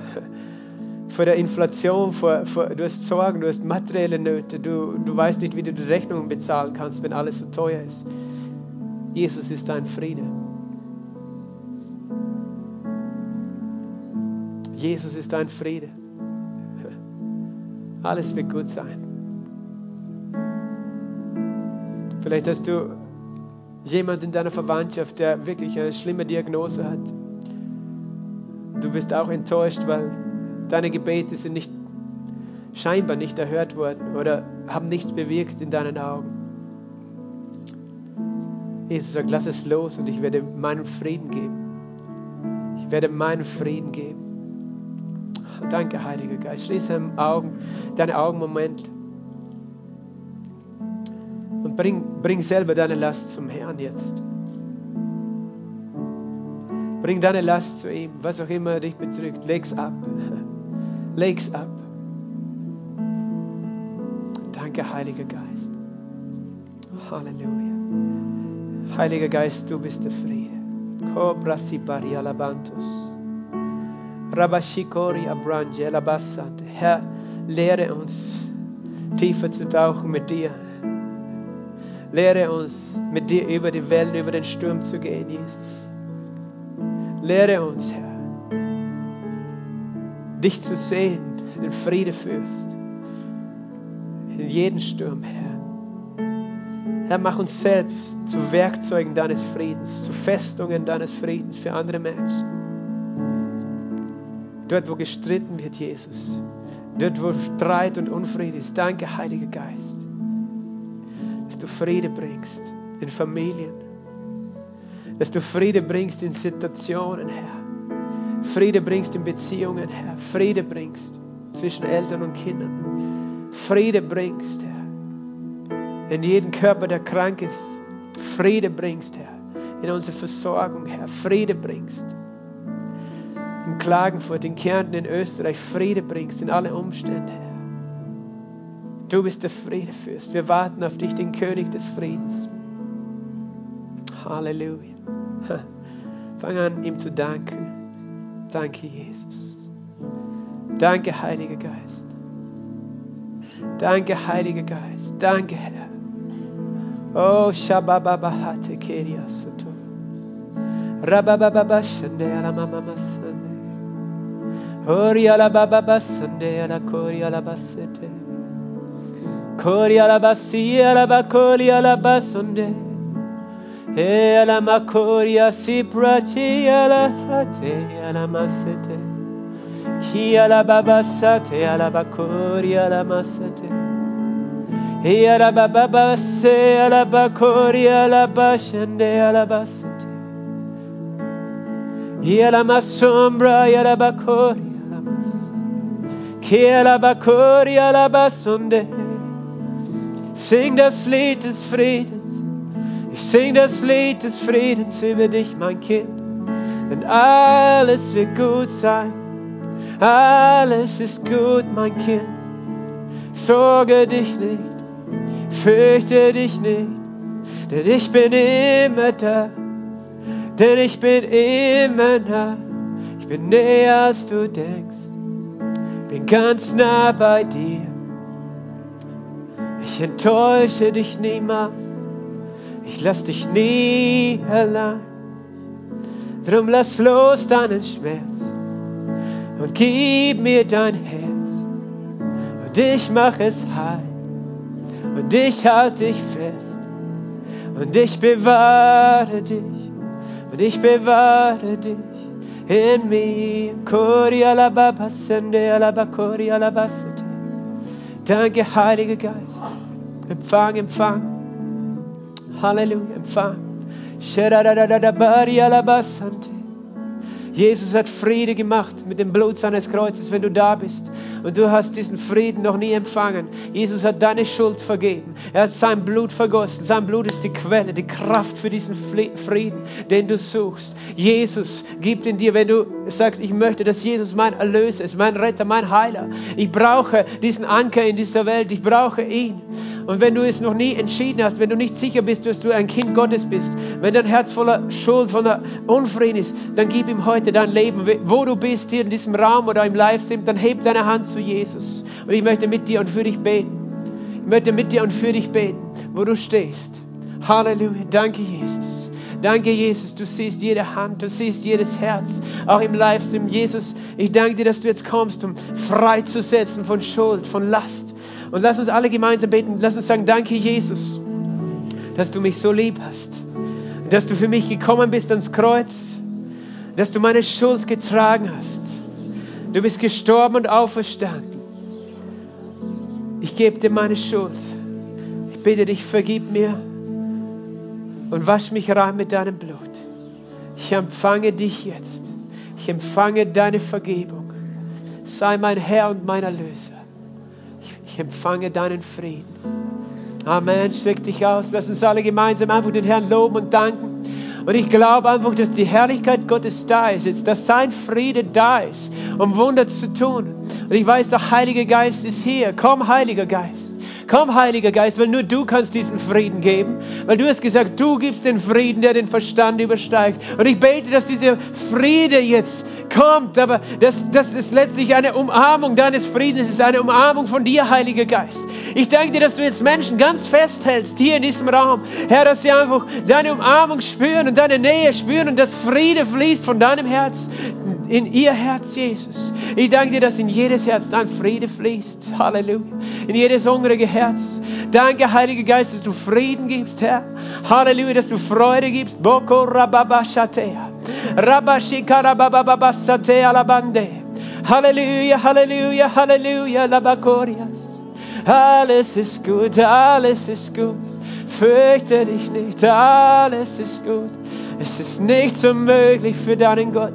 vor der Inflation, vor, vor, du hast Sorgen, du hast materielle Nöte, du, du weißt nicht, wie du die Rechnungen bezahlen kannst, wenn alles so teuer ist. Jesus ist dein Friede. Jesus ist dein Friede. Alles wird gut sein. Vielleicht hast du jemanden in deiner Verwandtschaft, der wirklich eine schlimme Diagnose hat. Du bist auch enttäuscht, weil deine Gebete sind nicht scheinbar nicht erhört worden oder haben nichts bewirkt in deinen Augen. Jesus sagt, lass es los und ich werde meinen Frieden geben. Ich werde meinen Frieden geben. Danke, Heiliger Geist. Schließe deine Augen, deine Augen Moment. Und bring, bring selber deine Last zum Herrn jetzt. Bring deine Last zu ihm, was auch immer dich bedrückt. Leg's ab. Leg's ab. Danke, Heiliger Geist. Halleluja. Heiliger Geist, du bist der Friede. Herr, lehre uns tiefer zu tauchen mit dir. Lehre uns mit dir über die Wellen, über den Sturm zu gehen, Jesus. Lehre uns, Herr, dich zu sehen, den Friede führst. In jeden Sturm, Herr. Herr, mach uns selbst zu Werkzeugen deines Friedens, zu Festungen deines Friedens für andere Menschen. Dort, wo gestritten wird, Jesus, Dort, wo Streit und Unfrieden ist. Danke, Heiliger Geist, dass du Friede bringst in Familien. Dass du Friede bringst in Situationen, Herr. Friede bringst in Beziehungen, Herr. Friede bringst zwischen Eltern und Kindern. Friede bringst, Herr. In jeden Körper, der krank ist. Friede bringst, Herr. In unsere Versorgung, Herr. Friede bringst. In Klagenfurt, in Kärnten, in Österreich. Friede bringst in alle Umstände, Herr. Du bist der Friedefürst. Wir warten auf dich, den König des Friedens. Halleluja. Fang an, ihm zu danken. Danke, Jesus. Danke, Heiliger Geist. Danke, Heiliger Geist. Danke, Herr. Oh, shabababahate Hatekeria Soto. Rabababa Shande ala Mama Sunday. Hori Baba Sunday Kori ala Basete. Kori Basunde. E ala Makoria Siprati ala Hate ala Masete. Ki Baba Sate. Sing das Lied des Friedens. Ich sing das Lied des Friedens über dich, mein Kind. Denn alles wird gut sein. Alles ist gut, mein Kind. Sorge dich nicht, fürchte dich nicht, denn ich bin immer da. Denn ich bin immer nah. Ich bin näher als du denkst. Bin ganz nah bei dir. Ich enttäusche dich niemals. Ich lass dich nie allein. Drum lass los deinen Schmerz und gib mir dein Herz und ich mach es heil und ich halte dich fest und ich bewahre dich und ich bewahre dich in mir. Danke, Heiliger Geist. Empfang, empfang. Halleluja, empfang. Jesus hat Friede gemacht mit dem Blut seines Kreuzes, wenn du da bist und du hast diesen Frieden noch nie empfangen. Jesus hat deine Schuld vergeben. Er hat sein Blut vergossen. Sein Blut ist die Quelle, die Kraft für diesen Frieden, den du suchst. Jesus gibt in dir, wenn du sagst, ich möchte, dass Jesus mein Erlöser ist, mein Retter, mein Heiler. Ich brauche diesen Anker in dieser Welt. Ich brauche ihn. Und wenn du es noch nie entschieden hast, wenn du nicht sicher bist, dass du ein Kind Gottes bist, wenn dein Herz voller Schuld, voller Unfrieden ist, dann gib ihm heute dein Leben. Wo du bist, hier in diesem Raum oder im Livestream, dann heb deine Hand zu Jesus. Und ich möchte mit dir und für dich beten. Ich möchte mit dir und für dich beten, wo du stehst. Halleluja. Danke, Jesus. Danke, Jesus. Du siehst jede Hand, du siehst jedes Herz, auch im Livestream. Jesus, ich danke dir, dass du jetzt kommst, um freizusetzen von Schuld, von Last. Und lass uns alle gemeinsam beten. Lass uns sagen, danke, Jesus, dass du mich so lieb hast. Dass du für mich gekommen bist ans Kreuz. Dass du meine Schuld getragen hast. Du bist gestorben und auferstanden. Ich gebe dir meine Schuld. Ich bitte dich, vergib mir und wasch mich rein mit deinem Blut. Ich empfange dich jetzt. Ich empfange deine Vergebung. Sei mein Herr und mein Erlöser. Empfange deinen Frieden. Amen. Streck dich aus. Lass uns alle gemeinsam einfach den Herrn loben und danken. Und ich glaube einfach, dass die Herrlichkeit Gottes da ist, jetzt, dass sein Friede da ist, um Wunder zu tun. Und ich weiß, der Heilige Geist ist hier. Komm, Heiliger Geist. Komm, Heiliger Geist, weil nur du kannst diesen Frieden geben. Weil du hast gesagt, du gibst den Frieden, der den Verstand übersteigt. Und ich bete, dass dieser Friede jetzt kommt, aber das, das ist letztlich eine Umarmung deines Friedens, es ist eine Umarmung von dir, Heiliger Geist. Ich danke dir, dass du jetzt Menschen ganz festhältst hier in diesem Raum. Herr, dass sie einfach deine Umarmung spüren und deine Nähe spüren und dass Friede fließt von deinem Herz in ihr Herz, Jesus. Ich danke dir, dass in jedes Herz dein Friede fließt. Halleluja. In jedes hungrige Herz. Danke, Heiliger Geist, dass du Frieden gibst, Herr. Halleluja, dass du Freude gibst. Boko rababa shatea. Rabashikara bababa satea labande. Halleluja, Halleluja, Halleluja, Labakorias. Alles ist gut, alles ist gut. Fürchte dich nicht, alles ist gut. Es ist nichts unmöglich für deinen Gott.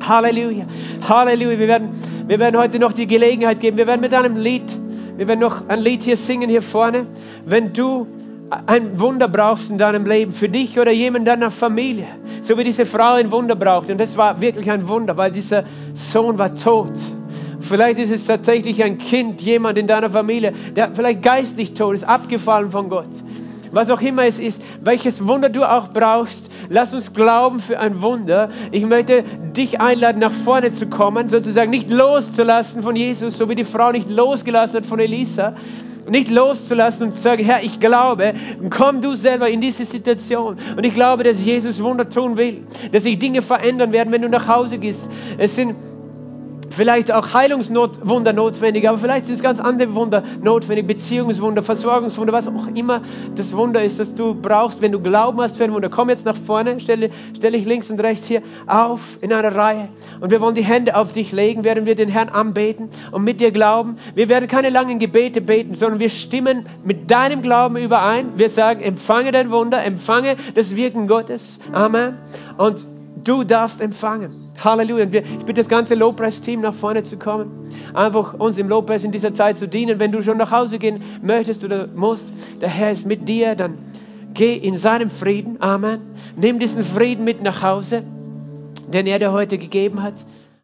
Halleluja, Halleluja. Wir werden, wir werden heute noch die Gelegenheit geben. Wir werden mit einem Lied, wir werden noch ein Lied hier singen hier vorne. Wenn du ein Wunder brauchst in deinem Leben, für dich oder jemand deiner Familie, so wie diese Frau ein Wunder braucht. Und das war wirklich ein Wunder, weil dieser Sohn war tot. Vielleicht ist es tatsächlich ein Kind, jemand in deiner Familie, der vielleicht geistlich tot ist, abgefallen von Gott. Was auch immer es ist, welches Wunder du auch brauchst, lass uns glauben für ein Wunder. Ich möchte dich einladen, nach vorne zu kommen, sozusagen nicht loszulassen von Jesus, so wie die Frau nicht losgelassen hat von Elisa, nicht loszulassen und zu sagen, Herr, ich glaube, komm du selber in diese Situation. Und ich glaube, dass Jesus Wunder tun will, dass sich Dinge verändern werden, wenn du nach Hause gehst. Es sind vielleicht auch Heilungswunder notwendig, aber vielleicht sind es ganz andere Wunder notwendig, Beziehungswunder, Versorgungswunder, was auch immer das Wunder ist, das du brauchst, wenn du Glauben hast für ein Wunder. Komm jetzt nach vorne, stelle, stelle ich links und rechts hier auf in einer Reihe und wir wollen die Hände auf dich legen, während wir den Herrn anbeten und mit dir glauben. Wir werden keine langen Gebete beten, sondern wir stimmen mit deinem Glauben überein. Wir sagen, empfange dein Wunder, empfange das Wirken Gottes. Amen. Und du darfst empfangen. Halleluja. ich bitte das ganze Lobpreisteam nach vorne zu kommen. Einfach uns im Lobpreis in dieser Zeit zu dienen. Wenn du schon nach Hause gehen möchtest oder musst, der Herr ist mit dir, dann geh in seinem Frieden. Amen. Nimm diesen Frieden mit nach Hause, den er dir heute gegeben hat.